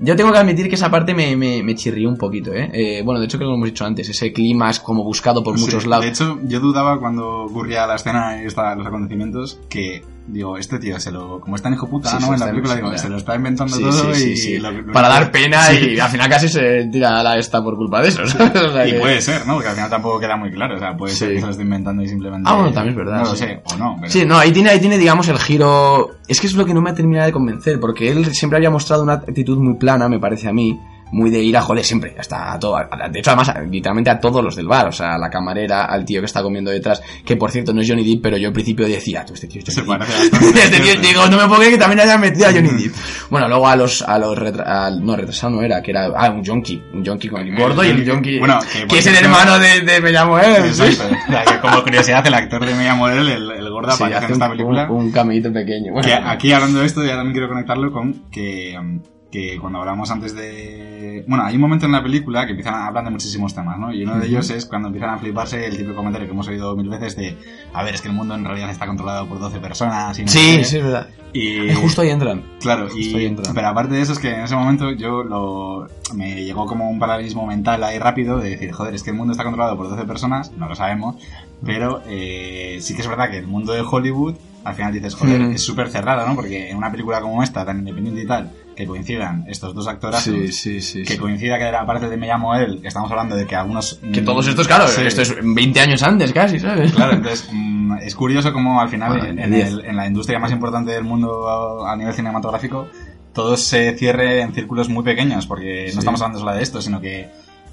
Yo tengo que admitir que esa parte me, me, me chirrió un poquito, ¿eh? Eh, Bueno, de hecho creo que lo hemos dicho antes, ese clima es como buscado por Sí, muchos lados. De hecho, yo dudaba cuando ocurría la escena y esta- los acontecimientos que, digo, este tío se lo, como es tan hijo puta, Sí, ¿no? en la película, digo, se lo está inventando Sí, todo sí, y sí. lo- lo- para dar pena y al final casi se tira la esta por culpa de eso. ¿sabes? O sea Y que- puede ser, ¿no? Porque al final tampoco queda muy claro. O sea, puede ser que se lo esté inventando y simplemente. Ah, bueno, también es verdad, No lo sé, o no. Pero... Sí, no, ahí tiene, ahí tiene, digamos, el giro. Es que es lo que no me ha terminado de convencer, porque él siempre había mostrado una actitud muy plana, me parece a mí, muy de ir a joder siempre, hasta a todo. a- De hecho, además, a- literalmente a todos los del bar, o sea, a la camarera, al tío que está comiendo detrás, que por cierto no es Johnny Depp, pero yo en principio decía, tú, este tío es Johnny Depp. este tío, digo, no me puedo creer que también hayan metido a Johnny Depp. Bueno, luego a los, a los retra- al- no, retrasado no era, que era, ah, un junkie, un junkie con el gordo y el junkie, Bueno, que es el hermano de, de Me llamo él. sí. Exacto. O sea, que como curiosidad, el actor de Mia Model, el, el gordo, Sí, aparece en esta un- película. Un, un caminito pequeño. Bueno, Que aquí hablando de esto, ya también quiero conectarlo con que, mm, que cuando hablamos antes de... Bueno, hay un momento en la película que empiezan a hablar de muchísimos temas, ¿no? Y uno de ellos es cuando empiezan a fliparse el típico comentario que hemos oído mil veces de, a ver, es que el mundo en realidad está controlado por 12 personas y no sé Sí, qué". sí, es verdad. Y justo ahí entran. Claro, ahí y, pero aparte de eso es que en ese momento yo lo, me llegó como un paralelismo mental ahí rápido de decir, joder, es que el mundo está controlado por 12 personas, no lo sabemos, pero eh, sí que es verdad que el mundo de Hollywood, al final dices, joder, Mm. es súper cerrado, ¿no? Porque en una película como esta, tan independiente y tal, que coincidan estos dos actores, Sí, sí, sí. que coincida que aparte de Me llamo él, que estamos hablando de que algunos... Que mm, todos estos, claro, esto es 20 años antes casi, ¿sabes? Claro, entonces mm, es curioso como al final Bueno, en, de en 10. el- en la industria más importante del mundo a, nivel cinematográfico todo se cierre en círculos muy pequeños porque no estamos hablando solo de esto, sino que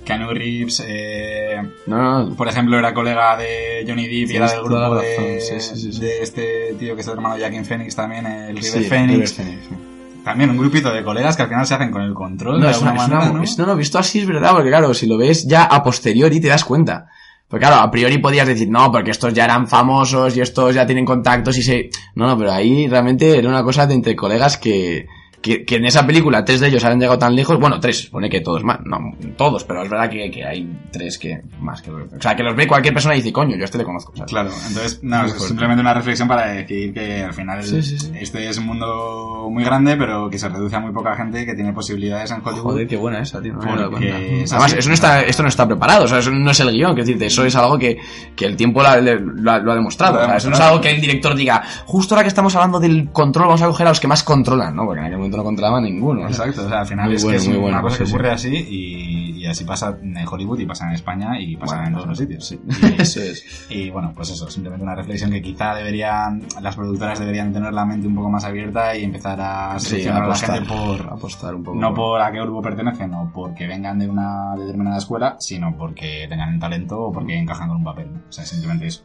Keanu Reeves, eh, No, no. por ejemplo, era colega de Johnny Depp y era del grupo de, razón, sí, sí, sí, sí. de este tío que es el hermano de Joaquin Phoenix también, el River Sí, Phoenix. River Phoenix, sí. También un grupito de colegas que al final se hacen con el control No, de es una, alguna es una- manera, ¿no? es- no, no, visto así es verdad, porque claro, si lo ves ya a posteriori te das cuenta. Porque claro, a priori podías decir, no, porque estos ya eran famosos y estos ya tienen contactos y se... No, no, pero ahí realmente era una cosa de entre colegas que, que, que en esa película tres de ellos han llegado tan lejos, bueno, tres, supone que todos más, no, todos, pero es verdad que, que hay tres que más que O sea, que los ve cualquier persona y dice, coño, yo a este le conozco. ¿sabes? Claro, entonces, no, es simplemente una reflexión para decir que al final Sí, sí, sí. este es un mundo muy grande, pero que se reduce a muy poca gente que tiene posibilidades en Hollywood. Joder, qué buena esa, tío. No me he dado cuenta. Además, eso no está, esto no está preparado, o sea, eso no es el guion, que decirte, eso es algo que, que el tiempo la- lo, ha, lo ha demostrado. Lo o sea, eso no es algo que el director diga, justo ahora que estamos hablando del control, vamos a coger a los que más controlan, ¿no? Porque en aquel momento no controlaba ninguno. Exacto, o sea, al final Muy es bueno, que es una cosa que sí, ocurre así y, y así pasa en Hollywood y pasa en España y pasa Bueno, en todos los sitios. sí. Y- Eso es. Y bueno, pues eso, simplemente una reflexión que quizá deberían, las productoras deberían tener la mente un poco más abierta y empezar a Sí, seleccionar a la apostar, gente por, apostar un poco. no por a qué grupo pertenecen o porque vengan de una determinada escuela, sino porque tengan talento o porque encajan con un papel. O sea, simplemente eso.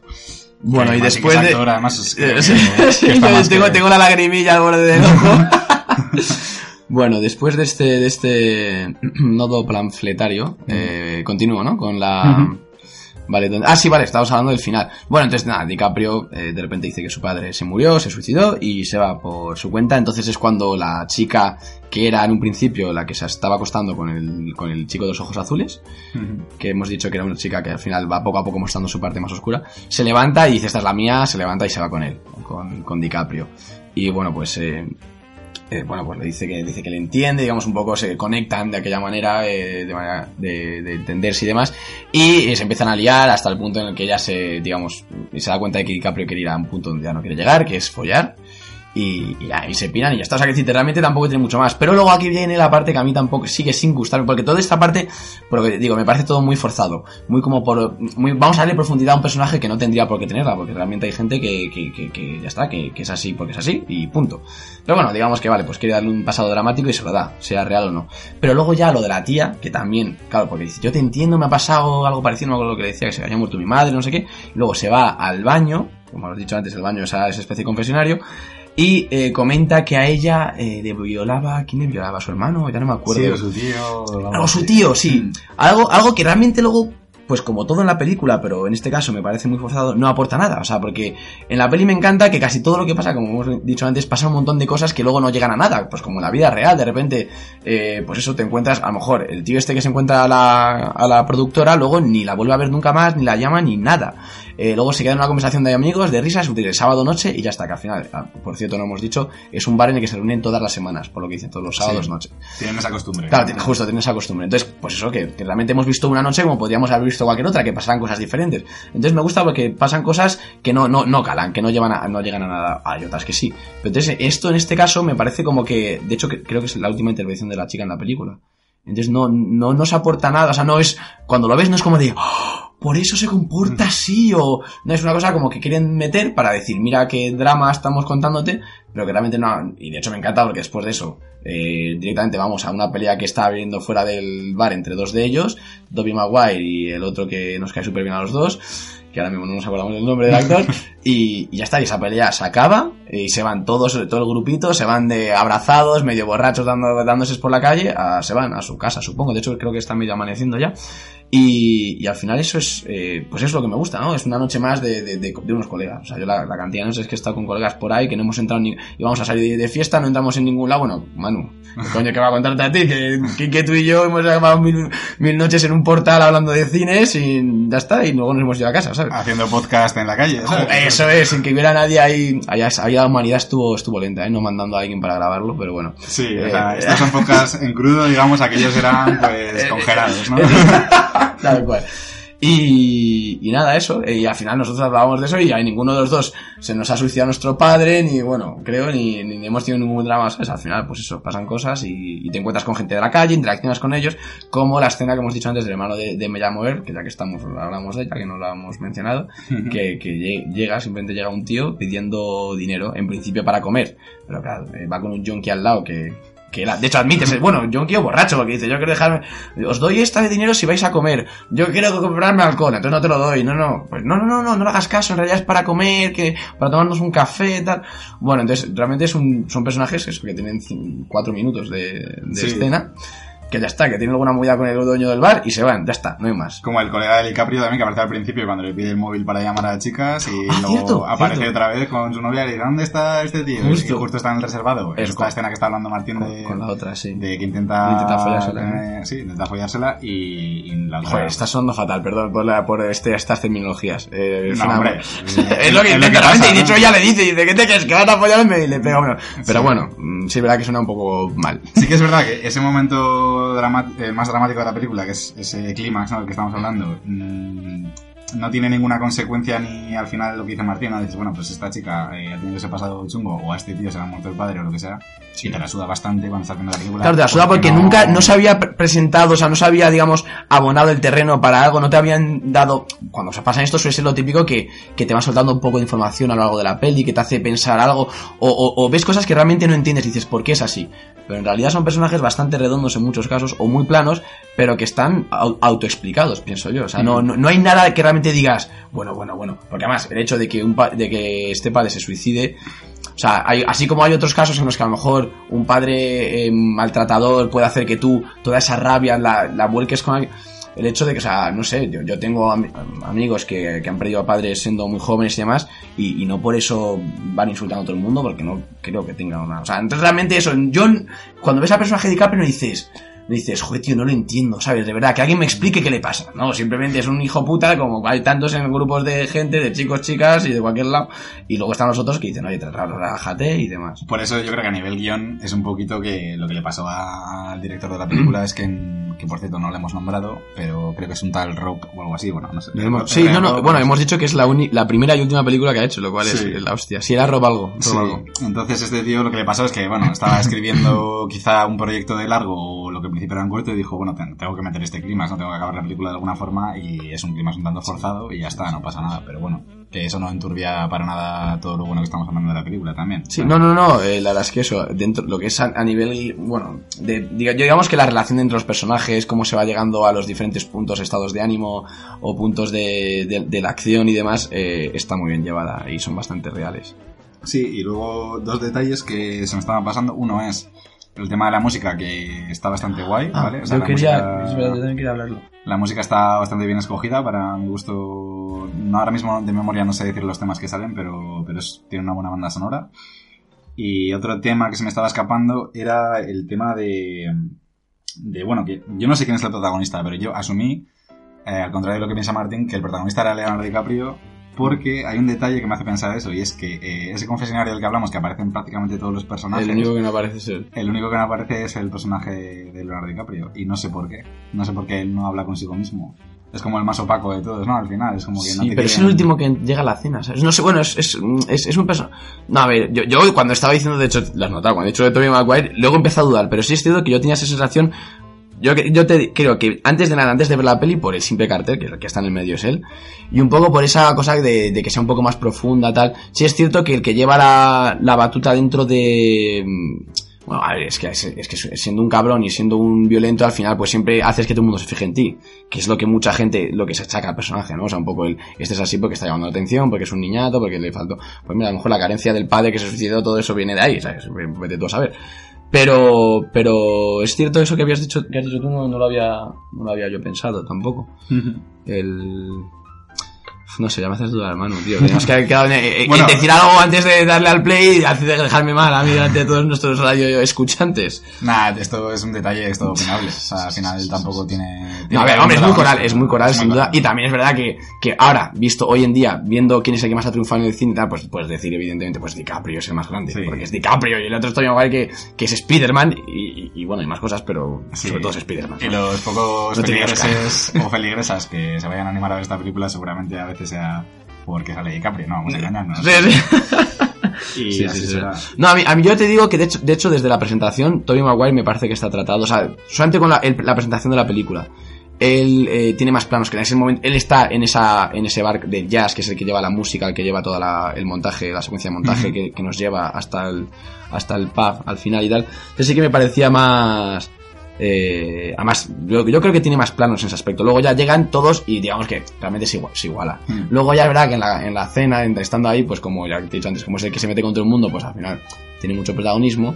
Bueno, y después es de... actor, además, es que- Eh, que tengo, que- tengo la lagrimilla al borde del ojo. bueno, después de este, de este nodo planfletario, eh, continúo, ¿no? Con la... Vale, donde- ah, sí, vale, estamos hablando del final. Bueno, entonces nada, DiCaprio eh, de repente dice que su padre se murió, se suicidó y se va por su cuenta. Entonces es cuando la chica que era en un principio la que se estaba acostando con el, con el chico de los ojos azules, que hemos dicho que era una chica que al final va poco a poco mostrando su parte más oscura, se levanta y dice, esta es la mía, se levanta y se va con él, con, con DiCaprio. Y bueno, pues... eh, eh, bueno, pues le dice que dice que le entiende, digamos, un poco se conectan de aquella manera, eh, de manera de, de entenderse y demás, y eh, se empiezan a liar hasta el punto en el que ella se, digamos, se da cuenta de que DiCaprio quiere ir a un punto donde ya no quiere llegar, que es follar, y, y y se piran y ya está. O sea, que realmente tampoco tiene mucho más. Pero luego aquí viene la parte que a mí tampoco sigue sin gustarme, porque toda esta parte, por digo, me parece todo muy forzado. Muy como por. Muy, vamos a darle profundidad a un personaje que no tendría por qué tenerla, porque realmente hay gente que, que, que, que ya está, que, es así porque es así, y punto. Pero bueno, digamos que vale, pues quiere darle un pasado dramático y se lo da, sea real o no. Pero luego ya lo de la tía, que también, claro, porque dice, yo te entiendo, me ha pasado algo parecido, acuerdo lo que le decía, que se había muerto mi madre, no sé qué. Luego se va al baño, como os he dicho antes, el baño es esa especie de confesionario, y eh, comenta que a ella eh, le violaba, ¿quién le violaba? ¿A su hermano? Ya no me acuerdo. Sí, o su tío. su sí. tío, sí. Algo, algo que realmente luego, pues como todo en la película, pero en este caso me parece muy forzado, no aporta nada. O sea, porque en la peli me encanta que casi todo lo que pasa, como hemos dicho antes, pasa un montón de cosas que luego no llegan a nada. Pues como en la vida real, de repente, eh, pues eso te encuentras, a lo mejor, el tío este que se encuentra a la, a la productora, luego ni la vuelve a ver nunca más, ni la llama, ni nada. Eh, luego se queda en una conversación de amigos, de risas, el sábado noche y ya está, que al final, ah, por cierto, no hemos dicho, es un bar en el que se reúnen todas las semanas, por lo que dicen todos los sábados Sí. noche. Tienen esa costumbre. Claro, tiene- justo tiene esa costumbre. Entonces, pues eso, que, que realmente hemos visto una noche como podríamos haber visto cualquier otra, que pasaran cosas diferentes. Entonces me gusta porque pasan cosas que no, no, no calan, que no llevan a, no llegan a nada. Hay otras que sí. Pero entonces, esto en este caso me parece como que, de hecho, que- creo que es la última intervención de la chica en la película. Entonces no, no nos aporta nada, o sea, no es, cuando lo ves no es como de, "Oh, por eso se comporta así, o no es una cosa como que quieren meter para decir, mira qué drama estamos contándote, pero que realmente no, y de hecho me encanta porque después de eso, eh, directamente vamos a una pelea que está habiendo fuera del bar entre dos de ellos, Dobby Maguire y el otro que nos cae súper bien a los dos, que ahora mismo no nos acordamos del nombre del actor, y, y ya está, y esa pelea se acaba, y se van todos, todo el grupito, se van de abrazados, medio borrachos, dando, dándose por la calle, a- se van a su casa, supongo, de hecho creo que está medio amaneciendo ya, y, y al final eso es, eh, pues es lo que me gusta, ¿no? Es una noche más de, de, de- de unos colegas. O sea, yo la, la cantidad de noches que he estado con colegas por ahí, que no hemos entrado ni, y vamos a salir de, fiesta, no entramos en ningún lado. Bueno, Manu, ¿qué coño que va a contarte a ti? Que, que, que tú y yo hemos acabado mil, mil noches en un portal hablando de cines y ya está, y luego nos hemos ido a casa, ¿sabes? Haciendo podcast en la calle, ¿sabes? Eso es, sin que hubiera nadie ahí, ahí, ahí la humanidad estuvo, estuvo lenta, ¿eh? No mandando a alguien para grabarlo, pero bueno. Sí, o Eh, sea, estos son podcasts en crudo, digamos, aquellos eran, pues, congelados, ¿no? Tal cual. Y, y nada, eso. Y al final nosotros hablábamos de eso y a ninguno de los dos se nos ha suicidado nuestro padre, ni bueno, creo, ni, ni hemos tenido ningún drama, ¿sabes? Al final, pues eso, pasan cosas y, y te encuentras con gente de la calle, interaccionas con ellos, como la escena que hemos dicho antes del hermano de, de Mella Mover, que ya que estamos, hablamos de ella, que no la hemos mencionado, que, que lle- llega, simplemente llega un tío pidiendo dinero, en principio para comer, pero claro, eh, va con un junkie al lado que, que la- de hecho admites, bueno, junkie o borracho, porque dice, yo quiero dejarme, os doy esta de dinero si vais a comer, yo quiero comprarme alcohol, entonces no te lo doy, no, no, pues no, no, no, no, no le hagas caso, en realidad es para comer, que, para tomarnos un café, tal. Bueno, entonces realmente es un, son personajes eso, que tienen cuatro minutos de, de Sí. escena. Que ya está, que tiene alguna movida con el dueño del bar y se van, ya está, no hay más. Como el colega de DiCaprio también, que aparece al principio cuando le pide el móvil para llamar a chicas y Ah, luego cierto, aparece cierto. otra vez con su novia y le dice, ¿dónde está este tío? Justo. Y justo está en el reservado. Es Es con- la escena que está hablando Martín de, Con la otra, sí. de que intenta, Intenta follársela, eh, sí, intenta follársela y, y la otra... Joder, está sonando fatal, perdón por, la- por este, estas terminologías. Eh, No, suena- hombre. es lo que Es lo que pasa, y de hecho ella le dice, dice, ¿qué te crees? ¿Que vas a apoyarme? Y le pega uno. Pero Sí. bueno, mm, sí es verdad que suena un poco mal. Sí que es verdad que ese momento eh, más dramático de la película, que es ese clímax ¿no? del que estamos hablando, mm, no tiene ninguna consecuencia ni al final lo que dice Martín, ¿no? Dices, bueno, pues esta chica eh, ha tenido ese pasado chungo, o a este tío se le ha muerto el padre o lo que sea, y te la suda bastante cuando estás viendo la película. Claro, te la suda porque nunca, no se había pre- presentado, o sea, no se había, digamos, abonado el terreno para algo, no te habían dado, cuando se pasan esto suele ser lo típico que, que te va soltando un poco de información a lo largo de la peli, que te hace pensar algo, o, o- o ves cosas que realmente no entiendes y dices, ¿por qué es así? Pero en realidad son personajes bastante redondos en muchos casos, o muy planos, pero que están au- autoexplicados, pienso yo. O sea, no, no, no hay nada que realmente digas, bueno, bueno, bueno. Porque además, el hecho de que, un pa- de que este padre se suicide, o sea, hay- así como hay otros casos en los que a lo mejor un padre eh, maltratador puede hacer que tú toda esa rabia la, la vuelques con alguien. El hecho de que, o sea, no sé, yo, yo tengo am- amigos que, que han perdido a padres siendo muy jóvenes y demás, y, y no por eso van insultando a todo el mundo, porque no creo que tengan una. O sea, entonces realmente eso, yo, cuando ves al personaje de DiCaprio, no dices, no dices, joder, tío, no lo entiendo, ¿sabes? De verdad, que alguien me explique qué le pasa. No, simplemente es un hijo puta, como hay tantos en grupos de gente, de chicos, chicas y de cualquier lado, y luego están los otros que dicen, oye, relájate y demás. Por eso yo creo que a nivel guion es un poquito que lo que le pasó a- al director de la película es que, en- que por cierto no lo hemos nombrado, pero creo que es un tal Rope o algo así, bueno, no sé. Sí, no, no, Rope, bueno, hemos dicho que es la, uni- la primera y última película que ha hecho, lo cual Sí. es la hostia. Si era Rob algo, Rob Sí, algo. entonces este tío lo que le pasó es que, bueno, estaba escribiendo quizá un proyecto de largo o lo que al principio era un corto y dijo, bueno, ten- tengo que meter este clima, no tengo que acabar la película de alguna forma y es un clima un tanto forzado y ya está, no pasa nada, pero bueno, que eso no enturbia para nada todo lo bueno que estamos hablando de la película también. Sí, no, no, no, eh, la verdad es que eso, dentro, lo que es a, a nivel, bueno, de, diga- yo digamos que la relación entre los personajes, cómo se va llegando a los diferentes puntos, estados de ánimo o puntos de, de- de la acción y demás, eh, está muy bien llevada y son bastante reales. Sí, y luego dos detalles que se me estaban pasando. Uno es el tema de la música, que está bastante guay, ¿vale? O sea, Ah, yo la quería, música- es verdad, yo también quería hablarlo. La música está bastante bien escogida para mi gusto. No, ahora mismo de memoria no sé decir los temas que salen, pero, pero es- tiene una buena banda sonora. Y otro tema que se me estaba escapando era el tema de. de bueno, que yo no sé quién es el protagonista, pero yo asumí, eh, al contrario de lo que piensa Martín, que el protagonista era Leonardo DiCaprio. Porque hay un detalle que me hace pensar eso, y es que eh, ese confesionario del que hablamos, que aparece en prácticamente todos los personajes. El único que no aparece es él. El único que no aparece es el personaje de Leonardo DiCaprio. Y no sé por qué. No sé por qué él no habla consigo mismo. Es como el más opaco de todos, ¿no? Al final, es como que no Sí, te pero es el último que llega a la cena, ¿sabes? No sé, bueno, es, es, es, es un personaje... No, a ver, yo, yo cuando estaba diciendo, de hecho, lo has notado, cuando he dicho de Tobey Maguire, luego empecé a dudar, pero sí es cierto que yo tenía esa sensación... Yo, yo te creo que antes de nada, antes de ver la peli, por el simple cartel, que el que está en el medio es él, y un poco por esa cosa de, de que sea un poco más profunda, tal. Sí es cierto que el que lleva la, la batuta dentro de... Bueno, a ver, es que, es, es que siendo un cabrón y siendo un violento, al final, pues siempre haces que todo el mundo se fije en ti. Que es lo que mucha gente, lo que se achaca al personaje, ¿no? O sea, un poco el, este es así porque está llamando la atención, porque es un niñato, porque le faltó. Pues mira, a lo mejor la carencia del padre que se suicidó, todo eso viene de ahí, ¿sabes? Vete tú a saber. Pero, pero es cierto eso que habías dicho, que has dicho tú, no, no lo había, no lo había yo pensado tampoco. El, no sé, ya me haces dudar, hermano, tío. Tenemos que haber quedado en, en- en Bueno. decir algo antes de darle al play y hacer- dejarme mal a mí delante de todos nuestros radio escuchantes. Nah, esto es un detalle, es todo opinable. O sea, al final tampoco tiene... No, a ver, hombre, es muy coral, es muy coral, Es sin muy duda. coral. Y también es verdad que, que ahora, visto hoy en día, viendo quién es el que más ha triunfado en el cine y tal, pues puedes decir, evidentemente, pues DiCaprio es el más grande. Sí. Porque es DiCaprio y el otro es Tobey Maguire que, que es Spider-Man y, y- y bueno, hay más cosas, pero Sí. sobre todo es Spider-Man. Y los pocos No feligreses o feligresas que se vayan a animar a ver esta película seguramente a veces sea porque sale DiCaprio. No, vamos a engañarnos. Sí, sí. Y Sí, así sí, sí. será. No, a mí, a mí yo te digo que de hecho, de hecho desde la presentación, Tobey Maguire me parece que está tratado, o sea, solamente con la, el- la presentación de la película. Él eh, tiene más planos que en ese momento. Él está en esa en ese bar de jazz, que es el que lleva la música, el que lleva toda la, el montaje, la secuencia de montaje que, que nos lleva hasta el, hasta el pub al final y tal. Entonces sí que me parecía más. Eh, además, yo, yo creo que tiene más planos en ese aspecto. Luego ya llegan todos y digamos que realmente se, igual, se iguala. Mm. Luego ya es verdad que en la, en la cena, en- estando ahí, pues como ya te he dicho antes, como es el que se mete con todo el mundo, pues al final tiene mucho protagonismo.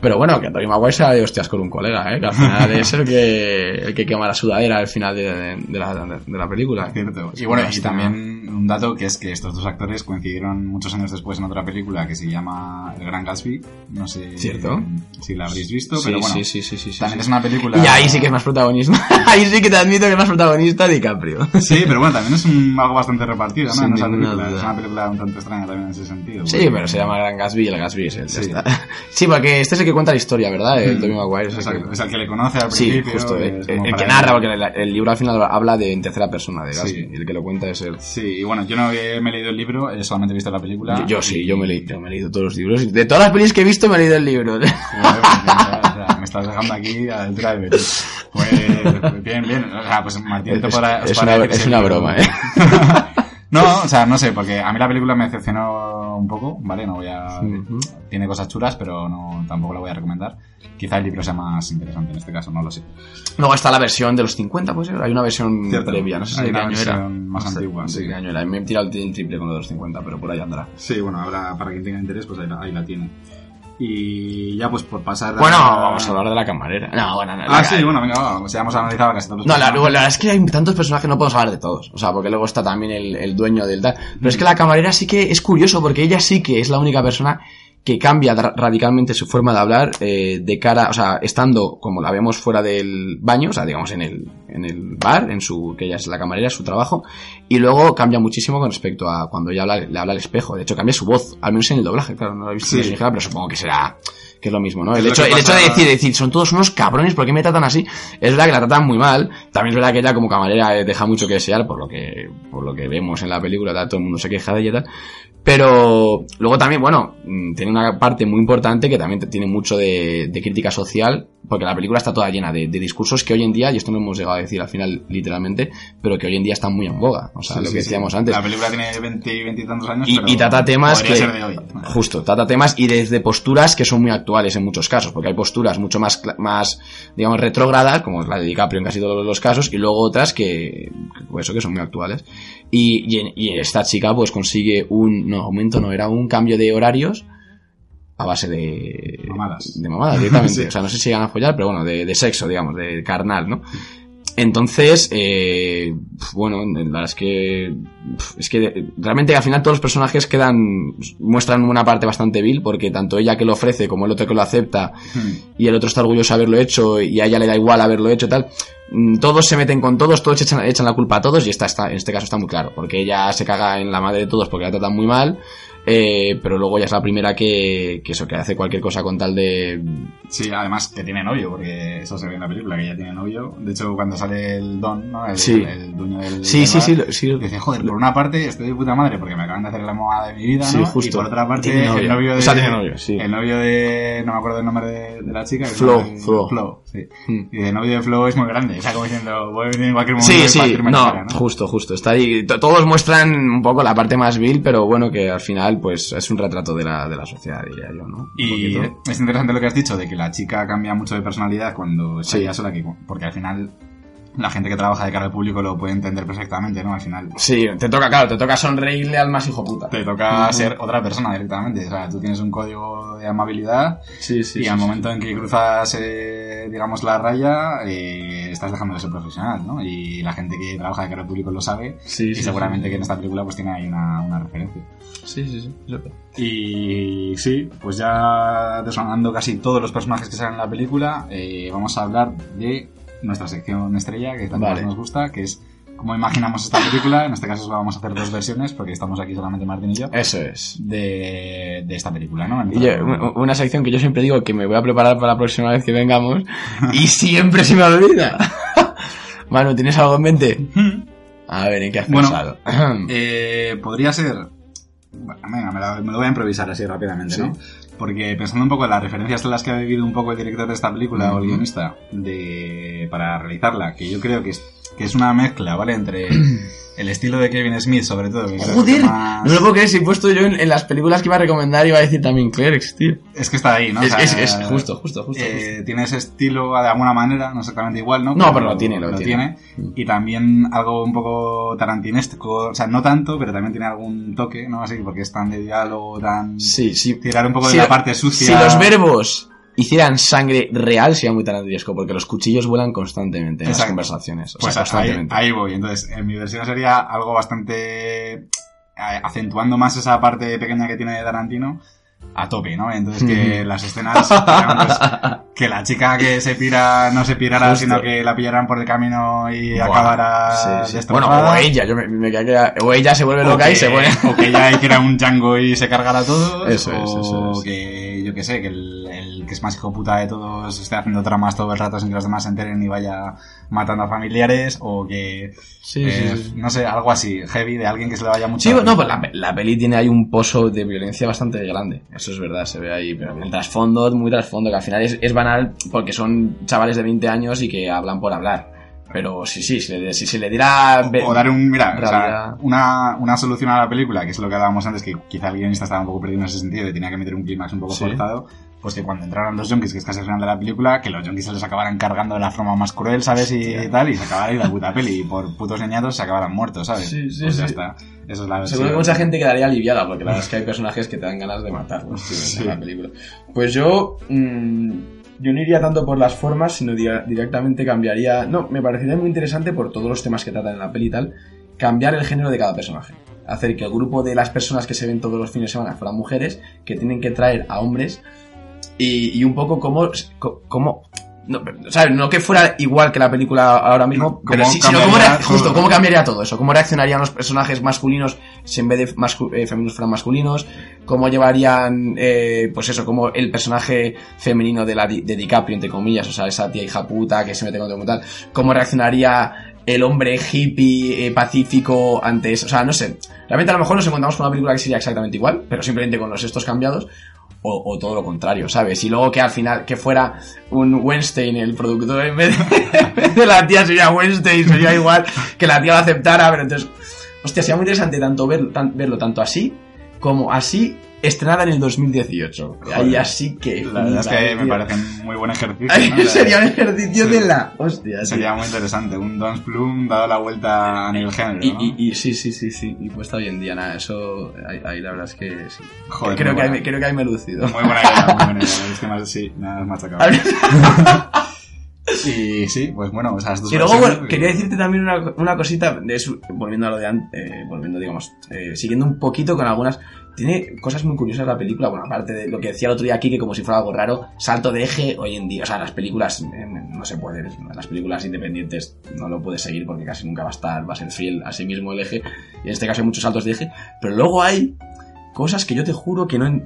Pero bueno, que Tobey Maguire se de hostias con un colega, ¿eh? Que al final es el que, el que quema la sudadera al final de, de- de la, de la película. Cierto. Y bueno, y también un dato que es que estos dos actores coincidieron muchos años después en otra película que se llama El Gran Gatsby. No sé Cierto. si la habréis visto, Sí, pero bueno. sí, sí, sí, sí, sí, También sí. es una película. Y ahí sí que es más protagonista. ahí sí que te admito que es más protagonista DiCaprio. Sí, pero bueno, también es un, algo bastante repartido, ¿no? Sin película. Es una película un tanto extraña también en ese sentido. Sí, porque- pero se llama Gran Gatsby y el Gatsby es el. Sí. Sí, porque este es el que cuenta la historia, ¿verdad? El Mm. Tobey Maguire. es el que- es el que le conoce al Sí, principio. justo. y El, el que narra, porque el, el libro al final habla de en tercera persona de Gatsby. Sí. Y el que lo cuenta es él. Sí, y bueno, yo no he- me he leído el libro, he solamente visto la película. Yo, yo sí, yo me, he leído, yo me he leído todos los libros. De todas las pelis que he visto, me he leído el libro. Joder, pues, me estás dejando aquí a la altura de Betis. Pues bien, bien. O sea, pues Martín te Es- podrá- os es podrá una- es que una sí, broma, ¿eh? No, o sea, no sé, porque a mí la película me decepcionó un poco, ¿vale? No voy a... Ujú. Tiene cosas chulas, pero no tampoco la voy a recomendar. Quizá el libro sea más interesante en este caso, no lo sé. Luego está la versión de los 50, pues hay una versión Cierto. previa, no sé si Hay de qué año era. versión más No sé antigua, sí. qué año era. Me he tirado el el triple con lo de los 50, pero por ahí andará. Sí, bueno, ahora para quien tenga interés, pues ahí la, ahí la tiene. Y ya pues por pasar... Bueno, vamos a hablar de la camarera. No, bueno, no. Ah, la- sí, bueno, venga, vamos, ya hemos analizado casi todos los No, la, la verdad es que hay tantos personajes, no podemos hablar de todos. O sea, porque luego está también el, el dueño del tal. Pero es que la camarera sí que es curioso, porque ella sí que es la única persona que cambia radicalmente su forma de hablar eh, de cara, o sea, estando como la vemos fuera del baño, o sea, digamos en el, en el bar, en su, que ella es la camarera, su trabajo, y luego cambia muchísimo con respecto a cuando ella habla, le habla al espejo. De hecho, cambia su voz, al menos en el doblaje, claro, no lo he visto en Sí. el original, pero supongo que será, que es lo mismo, ¿no? El hecho, el hecho de decir, decir, son todos unos cabrones, ¿por qué me tratan así? Es verdad que la tratan muy mal. También es verdad que ella como camarera eh, deja mucho que desear por lo que, por lo que vemos en la película, tal, todo el mundo se queja de ella y tal. Pero luego también, bueno, mm, tiene una parte muy importante que también tiene mucho de, de crítica social, porque la película está toda llena de, de discursos que hoy en día, y esto no hemos llegado a decir al final literalmente, pero que hoy en día están muy en boga. O sea, Sí, lo sí, que sí. decíamos antes. La película tiene 20 y 20 y tantos años, Y, pero y trata temas que ser de hoy. justo trata temas y desde posturas que son muy actuales en muchos casos porque hay posturas mucho más más digamos retrógradas como la de DiCaprio en casi todos los casos y luego otras que, pues eso que son muy actuales y, y esta chica pues consigue un no aumento no era un cambio de horarios a base de Mamadas. de mamadas directamente Sí. o sea no sé si llegan a follar pero bueno de, de sexo digamos de carnal no entonces, eh, bueno, la verdad es que es que realmente al final todos los personajes quedan muestran una parte bastante vil porque tanto ella que lo ofrece como el otro que lo acepta Hmm. y el otro está orgulloso de haberlo hecho y a ella le da igual haberlo hecho tal. mm, Todos se meten con todos, todos echan, echan la culpa a todos y esta está, en este caso está muy claro, porque ella se caga en la madre de todos porque la tratan muy mal, eh, pero luego ella es la primera que, que eso, que hace cualquier cosa con tal de... Sí, además que tiene novio, porque eso se ve en la película, que ella tiene novio. De hecho, cuando sale el Don, ¿no? El, Sí. el dueño del. Sí, del sí, bar, sí, lo- sí. Dice, joder, por una parte estoy de puta madre porque me acaban de hacer la moda de mi vida, Sí, ¿no? justo. Y por otra parte, Tiene novio. el novio de. O sea, tiene novio, sí. El novio de. No me acuerdo el nombre de, de la chica. Flo. Flo, sí. Y el novio de Flo es muy grande. O sea, como diciendo, voy a venir en cualquier momento. Sí, sí, no, justo, justo. Está ahí. Todos muestran un poco la parte más vil, pero bueno, que al final, pues, es un retrato de la, de la sociedad, diría yo, ¿no? Y es interesante lo que has dicho de que la chica cambia mucho de personalidad cuando está Sí. ella sola, que, porque al final la gente que trabaja de cara al público lo puede entender perfectamente, ¿no? Al final Sí, te toca, claro, te toca sonreírle al más hijo puta. te toca ser otra persona directamente. O sea, tú tienes un código de amabilidad Sí, sí. y sí, al sí. momento en que cruzas, eh, digamos, la raya, eh, estás dejando de ser profesional, ¿no? Y la gente que trabaja de cara al público lo sabe Sí, y seguramente que en esta película pues tiene ahí una, una referencia. Sí, sí, sí. Y sí, pues ya desonando casi todos los personajes que salen en la película, eh, vamos a hablar de nuestra sección estrella, que tanto Vale. más nos gusta, que es cómo imaginamos esta película. En este caso vamos a hacer dos versiones, porque estamos aquí solamente Martín y yo, Eso es. de, de esta película, ¿no? Yo- una sección que yo siempre digo que me voy a preparar para la próxima vez que vengamos y siempre se me olvida. Manu, ¿tienes algo en mente? A ver, ¿en qué has Bueno, pensado? Eh, podría ser. Bueno, venga, me, la- me lo voy a improvisar así rápidamente, Sí. ¿no? Porque pensando un poco en las referencias en las que ha vivido un poco el director de esta película o el guionista de, para realizarla, que yo creo que es, que es una mezcla, ¿vale? Entre el estilo de Kevin Smith, sobre todo. Joder, más- no lo puedo creer si he puesto yo en, en las películas que iba a recomendar iba a decir también Clerks, tío. Es que está ahí, ¿no? O es, sea, es- es justo, justo, justo. eh, tiene ese estilo de alguna manera, no exactamente igual, ¿no? No, pero lo tiene, lo tiene. Y también algo un poco tarantinesco, o sea, no tanto, pero también tiene algún toque, ¿no? Así, porque es tan de diálogo, tan... Sí, sí. Tirar un poco Si de la lo- parte sucia. Si los verbos hicieran sangre real sería muy tarantiesco, porque los cuchillos vuelan constantemente en las Exacto. conversaciones. O Pues sea, ahí, constantemente. ahí voy. Entonces, en mi versión sería algo bastante. eh, acentuando más esa parte pequeña que tiene de Tarantino a tope, ¿no? Entonces, que las escenas. que la chica que se pira no se pirara, Justo. sino que la pillaran por el camino y Buah, acabara. sí, sí. Bueno, o ella, yo me, me quedé que- o ella se vuelve loca o y que- se pone... O que ella hiciera un Django y se cargara todo. Eso es, o eso es. que, yo que sé, que el que es más hijo puta de todos esté haciendo tramas todo el rato sin que los demás se enteren y vaya matando a familiares. O que, Sí, eh, sí, sí. no sé, algo así, heavy, de alguien que se le vaya mucho. Sí, no, pues la, la peli tiene ahí un pozo de violencia bastante grande. Eso es verdad, se ve ahí. Pero el trasfondo, muy trasfondo, que al final es, es banal porque son chavales de 20 años y que hablan por hablar. Pero sí, sí, si, si se le diera... O dar un, mira, o sea, realidad. una, una solución a la película, que es lo que hablábamos antes, que quizá el guionista estaba un poco perdido en ese sentido y tenía que meter un clímax un poco Sí. forzado, pues que cuando entraran los junkies, que es casi el final de la película, que los junkies se les acabaran cargando de la forma más cruel, ¿sabes? Y tal, y se acabara ahí la puta peli, y por putos niñatos se acabaran muertos, ¿sabes? Sí, sí, pues ya sí. está. Eso es la Seguro que mucha gente quedaría aliviada, porque la verdad es que hay personajes que te dan ganas de matarlos tío, en la película. Pues yo. mm, yo no iría tanto por las formas, sino di- directamente cambiaría. No, me parecería muy interesante por todos los temas que tratan en la peli y tal. Cambiar el género de cada personaje. Hacer que el grupo de las personas que se ven todos los fines de semana fueran mujeres, que tienen que traer a hombres. Y, y un poco como. como no, ¿sabes? no que fuera igual que la película ahora mismo, pero ¿cómo sí, sino cómo, justo, cómo cambiaría todo eso, cómo reaccionarían los personajes masculinos si en vez de mascu- eh, femeninos fueran masculinos, cómo llevarían, eh, pues eso, como el personaje femenino de, la, Di- de DiCaprio, entre comillas, o sea, esa tía hija puta que se mete con todo tal, cómo reaccionaría el hombre hippie eh, pacífico ante eso, o sea, no sé, realmente a lo mejor nos encontramos con una película que sería exactamente igual, pero simplemente con los estos cambiados, o, o todo lo contrario, ¿sabes? Y luego que al final, que fuera un Weinstein el productor en vez de, en vez de la tía sería Weinstein, sería igual que la tía lo aceptara, pero entonces, hostia, sería muy interesante tanto ver- verlo tanto así como así estrenada en el 2018. Ahí así que... La verdad es que flipa, me parece un muy buen ejercicio. Sería un ejercicio Sí. de la hostia, tío. Sería muy interesante, un Dance Plum dado la vuelta a nivel género, Y, ¿no? y, y sí, sí, sí, sí. Y puesta hoy en día, nada, eso. Ahí, ahí la verdad es que sí. Joder, creo, que ahí, creo que me lucido. Muy buena idea, muy buena idea. Es que más, sí, nada más machacado. Y sí, pues bueno, esas dos Y luego, bueno, quería decirte también una, una cosita, de eso, volviendo a lo de antes, volviendo, digamos, eh, siguiendo un poquito con algunas. Tiene cosas muy curiosas la película, bueno, aparte de lo que decía el otro día aquí, que como si fuera algo raro, salto de eje hoy en día, o sea, las películas eh, no se puede, las películas independientes no lo puedes seguir porque casi nunca va a estar, va a ser fiel a sí mismo el eje, y en este caso hay muchos saltos de eje, pero luego hay cosas que yo te juro que no...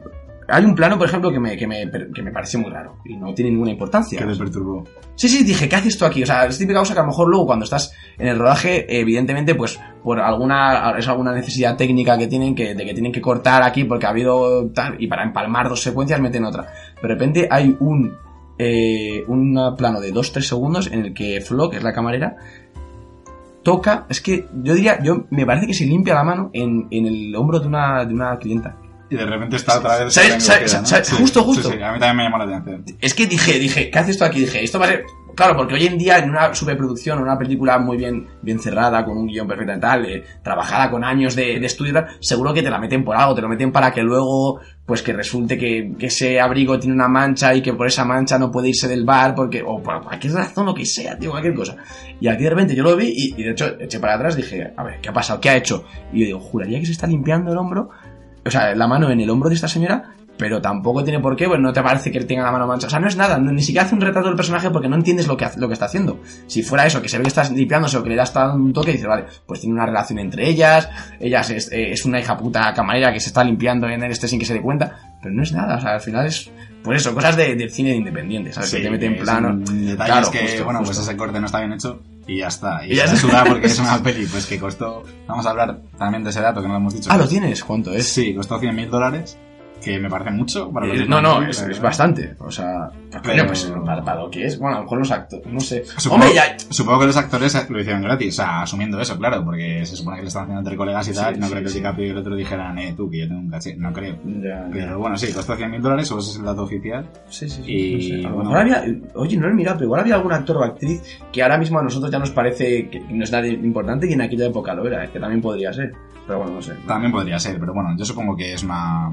Hay un plano, por ejemplo, que me, que me, que me pareció muy raro y no tiene ninguna importancia. Que te perturbó. Sí, sí, dije, ¿qué haces tú aquí? O sea, es típica cosa que a lo mejor luego cuando estás en el rodaje, evidentemente, pues por alguna, es alguna necesidad técnica que tienen que, de que tienen que cortar aquí porque ha habido tal, y para empalmar dos secuencias meten otra. De repente hay un, eh, un plano de 2-3 segundos en el que Flo, que es la camarera, toca, es que yo diría, yo me parece que se limpia la mano en, en el hombro de una, de una clienta. Y de repente está otra vez... ¿Sabes- en sabes- bloqueo, ¿no? sabes- Sí, justo, justo. Sí, a mí también me llamó la atención. Es que dije, dije, ¿qué haces esto aquí? Dije, esto va a ser. Claro, porque hoy en día en una superproducción, en una película muy bien, bien cerrada, con un guion perfecto y tal, eh, trabajada con años de, de estudio y tal, seguro que te la meten por algo, te lo meten para que luego, pues que resulte que, que ese abrigo tiene una mancha y que por esa mancha no puede irse del bar, porque, o por cualquier razón, lo que sea, tío, cualquier cosa. Y aquí de repente yo lo vi y, y de hecho eché para atrás, dije, a ver, ¿qué ha pasado? ¿Qué ha hecho? Y yo digo, juraría que se está limpiando el hombro, o sea, la mano en el hombro de esta señora, pero tampoco tiene por qué, pues no te parece que tenga la mano mancha. O sea, no es nada, ni siquiera hace un retrato del personaje porque no entiendes lo que, hace- lo que está haciendo. Si fuera eso, que se ve que está limpiándose o que le dando un toque, dices, vale, pues tiene una relación entre ellas, ella es, eh, es una hija puta camarera que se está limpiando en el este sin que se dé cuenta, pero no es nada, o sea, al final es, pues eso, cosas de, del cine de independiente, ¿sabes? que te en que plano. son detalles Claro, que, justo, bueno, justo. pues ese corte no está bien hecho y ya está. Y, Y ya se suda porque es una peli pues que costó... Vamos a hablar también de ese dato que no lo hemos dicho. Ah, ¿lo tienes? ¿Cuánto es? Sí, costó 100 mil dólares, que me parece mucho. Para lo Eh, no, no, es, es bastante. O sea, Pero- pues para, para lo que es. Bueno, a lo mejor los actores, no sé. Supongo, Hombre, ya. supongo que los actores lo hicieron gratis, o sea, asumiendo eso, claro, porque se supone que lo están haciendo entre colegas y tal, Sí, no sí, creo que sí. DiCaprio y el otro dijeran, eh, tú, que yo tengo un caché, no creo. Ya, ya. Pero bueno, sí, costó 100 mil dólares, o ese es el dato oficial. Sí, sí, sí. Y, no sé. Bueno. había. Oye, no lo he mirado, pero igual había algún actor o actriz que ahora mismo a nosotros ya nos parece que no es nada importante y en aquella época lo era, eh, que también podría ser. Pero bueno, no sé. También podría ser, pero bueno, yo supongo que es una...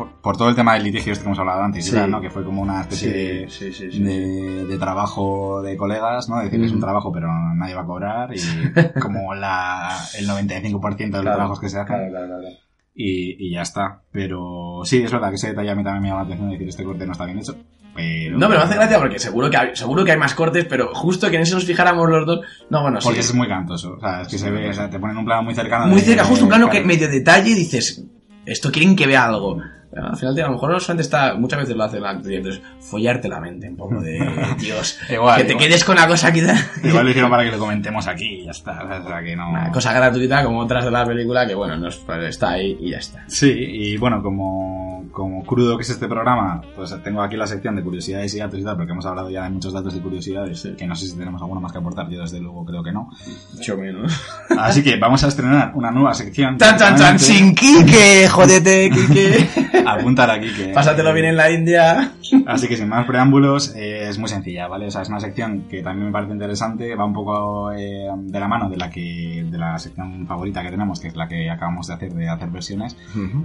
por- por todo el tema del litigio este que hemos hablado antes. ¿no? que fue como una especie de, sí, sí, sí. de, de trabajo de colegas, ¿no? decir, que es un trabajo pero nadie va a cobrar y como la, el 95% de los Claro, trabajos que se hacen claro, claro, claro. y, y ya está. Pero sí, es verdad que ese detalle a mí también me llama la atención de decir este corte no está bien hecho. Pero, No, pero me hace gracia porque seguro que hay, seguro que hay más cortes, pero justo que en ese nos fijáramos los dos. No, bueno, sí. Porque es muy cantoso. O sea, es que se ve, o sea, te ponen un plano muy cercano. muy de- cerca, justo un plano que medio detalle y dices, esto quieren que vea algo. Al final, tío, a lo mejor solamente está, muchas veces lo hacen entonces, follarte la mente un poco de, Dios, Igual, que te igual. quedes con la cosa quizá. Igual lo hicieron para que lo comentemos aquí y ya está. O sea, que no... Una cosa gratuita como otras de la película que, bueno, no es- pues, está ahí y ya está. Sí, y bueno, como, como crudo que es este programa, pues tengo aquí la sección de curiosidades y datos y tal, porque hemos hablado ya de muchos datos y curiosidades, que no sé si tenemos alguno más que aportar, yo desde luego creo que no. Mucho menos. Así que vamos a estrenar una nueva sección. ¡Tan, tan, tan! ¡Sin Kike! ¡Jódete, Kike! Apuntar aquí que... Pásatelo bien en la India. Así que sin más preámbulos, eh, es muy sencilla, ¿vale? O sea, es una sección que también me parece interesante, va un poco eh, de la mano de la que de la sección favorita que tenemos, que es la que acabamos de hacer de hacer versiones,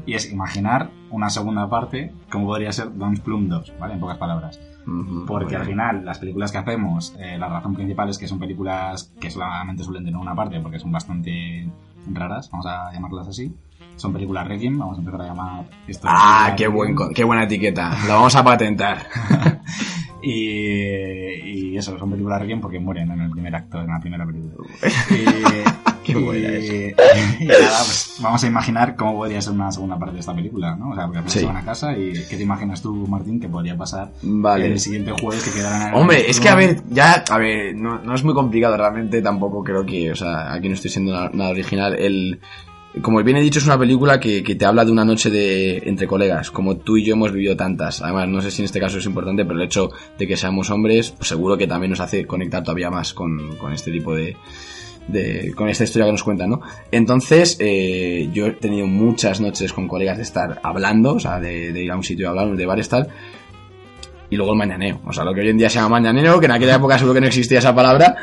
y es imaginar una segunda parte como podría ser Don't Plum 2, ¿vale? En pocas palabras. Porque al final las películas que hacemos, eh, la razón principal es que son películas que solamente suelen tener una parte porque son bastante raras, vamos a llamarlas así. Son películas Requiem, vamos a empezar a llamar esto. Ah, qué, buen, qué buena etiqueta. Lo vamos a patentar. Y, y eso, son películas Requiem porque mueren en el primer acto, en la primera película. Y, Qué buena y- y nada, pues vamos a imaginar cómo podría ser una segunda parte de esta película, ¿no? O sea, porque al Sí. se van a casa y ¿qué te imaginas tú, Martín, que podría pasar Vale. el siguiente jueves que el Hombre, es que a ver, ya, a ver, no, no es muy complicado realmente, tampoco creo que, o sea, aquí no estoy siendo nada original. El, como bien he dicho, es una película que, que te habla de una noche de entre colegas, como tú y yo hemos vivido tantas. Además, no sé si en este caso es importante, pero el hecho de que seamos hombres, pues seguro que también nos hace conectar todavía más con, con este tipo de, de, con esta historia que nos cuentan, ¿no? Entonces, eh, yo he tenido muchas noches con colegas de estar hablando, o sea, de, ir a un sitio a hablar, de bares tal, y luego el mañaneo. O sea, lo que hoy en día se llama mañaneo, que en aquella época seguro que no existía esa palabra,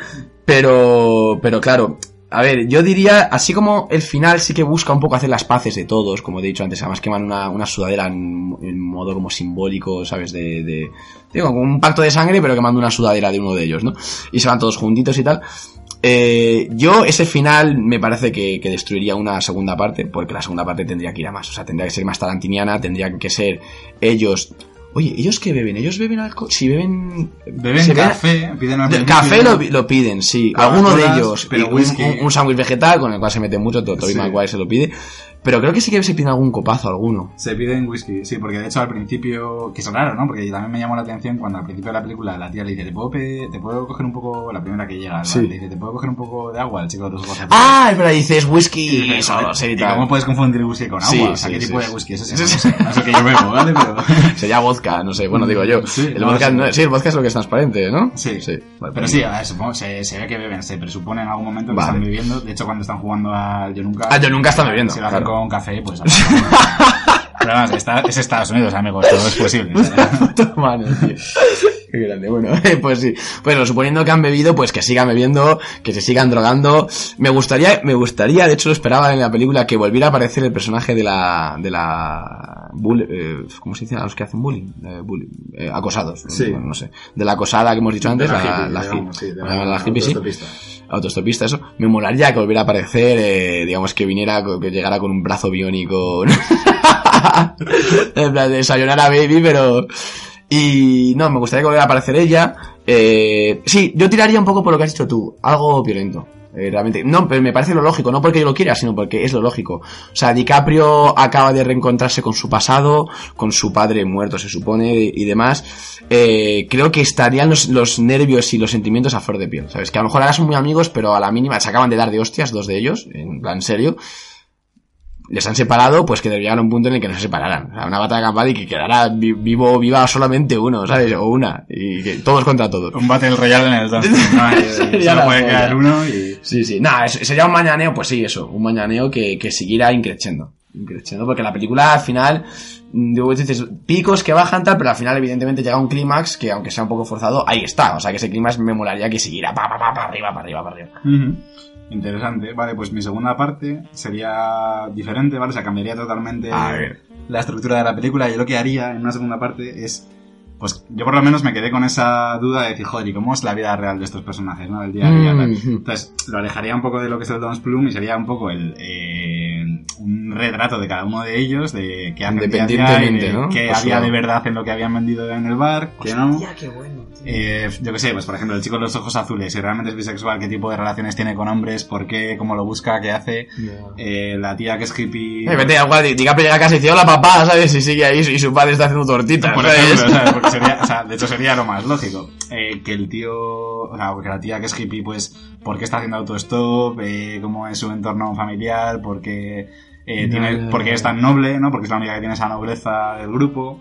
pero, pero claro, a ver, yo diría, así como el final sí que busca un poco hacer las paces de todos, como he dicho antes, además queman una, una sudadera en, modo como simbólico, ¿sabes? De, de, digo, como un pacto de sangre, pero quemando una sudadera de uno de ellos, ¿no? Y se van todos juntitos y tal. Eh, yo ese final me parece que, destruiría una segunda parte, porque la segunda parte tendría que ir a más, o sea, tendría que ser más tarantiniana, tendría que ser ellos... Oye, ¿ellos qué beben? ¿Ellos beben alcohol? Si beben... Beben café, piden el café lo, lo piden, sí. Alguno de ellos. pero un- whisky. Un, un sándwich vegetal con el cual se mete mucho, to- Tobey Sí. Maguire se lo pide. Pero creo que sí que se piden algún copazo alguno. Se piden whisky, sí, porque de hecho al principio, que es raro, ¿no? Porque también me llamó la atención cuando al principio de la película la tía le dice, ¿te puedo, pe- te puedo coger un poco, la primera que llega, Sí. le dice, ¿te puedo coger un poco de agua? El chico de los ojos. Ah, es verdad, dices whisky Y sí, ¿y tal. cómo puedes confundir whisky con agua? Sí, o sea, sí, ¿qué tipo de whisky es ese? No sé, no sé que yo bebo, ¿vale? Pero... Sería vodka, no sé, bueno, digo yo. Sí, el no, vodka, sí. no- sí, el vodka es lo que es transparente, ¿no? Sí, sí. Vale, pero sí, a ver, supongo, se, se ve que beben, se presupone en algún momento que Vale. están bebiendo. De hecho, cuando están jugando al Yo Nunca... Al Yo Nunca están bebiendo, Si claro. con café, pues... Pero vamos, está- es Estados Unidos, amigos, todo es posible. o sea. Puta madre, tío. Qué grande, bueno, pues sí. Bueno, suponiendo que han bebido, pues que sigan bebiendo, que se sigan drogando. Me gustaría, me gustaría, de hecho lo esperaba en la película, que volviera a aparecer el personaje de la, de la, bull- eh, ¿cómo se dice a los que hacen bullying? Eh, bullying, eh, acosados. Sí. Bueno, no sé. De la acosada que hemos dicho antes, De la, la hippie, la, digamos, hi- sí, de la- la la hippie, sí. Autostopista. Eso. Me molaría que volviera a aparecer, eh, digamos que viniera, que llegara con un brazo biónico. en plan, de Baby, pero... Y no, me gustaría que volviera a aparecer ella. Eh, sí, yo tiraría un poco por lo que has dicho tú, algo violento. Eh, realmente, no, pero me parece lo lógico, no porque yo lo quiera, sino porque es lo lógico. O sea, DiCaprio acaba de reencontrarse con su pasado, con su padre muerto, se supone, y demás. Eh, creo que estarían los, los nervios y los sentimientos a flor de piel, ¿sabes? Que a lo mejor ahora son muy amigos, pero a la mínima se acaban de dar de hostias, dos de ellos, en plan serio. Les han separado, pues que debe llegar a un punto en el que no se separaran. O sea, una batalla campal y que quedará vi- vivo, viva solamente uno, ¿sabes? O una. Y que todos contra todos. Un Battle Royale en el Dance. ¿no? Y Solo puede quedar uno y... Sí, sí. Nada, sería un mañaneo, pues sí, eso. Un mañaneo que, que siguiera increciendo. Increciendo, porque la película al final, digo, dices, picos que bajan tal, pero al final evidentemente llega un clímax que aunque sea un poco forzado, ahí está. O sea que ese clímax me molaría que siguiera pa, pa, pa, pa, arriba, para arriba, para arriba. Interesante. Vale, pues mi segunda parte sería diferente, ¿vale? O sea, cambiaría totalmente la estructura de la película. Yo lo que haría en una segunda parte es pues yo por lo menos me quedé con esa duda de decir, joder, ¿y cómo es la vida real de estos personajes, ¿no? Del día a día. Mm. Entonces, lo alejaría un poco de lo que es el Dons Plum y sería un poco el eh, un retrato de cada uno de ellos, de qué Independientemente, de ¿no? qué Pues había de verdad en lo que habían vendido en el bar, no. Qué bueno. tío. Eh, yo qué sé, pues por ejemplo, el chico de los ojos azules, si realmente es bisexual, qué tipo de relaciones tiene con hombres, por qué, cómo lo busca, qué hace. Eh, la tía que es hippie. Eh, vete, diga llega y dice, hola papá, ¿sabes? Y sigue ahí y su padre está haciendo tortitas, Por ¿sabes? ejemplo, ¿sabes? Porque sería, o sea, de hecho sería lo más lógico. Eh, que el tío, o sea, que la tía que es hippie, pues, ¿por qué está haciendo autostop? Eh, ¿Cómo es su entorno familiar? ¿Por qué, eh, tiene, ya, por qué ya. es tan noble? ¿no? Porque es la única que tiene esa nobleza del grupo.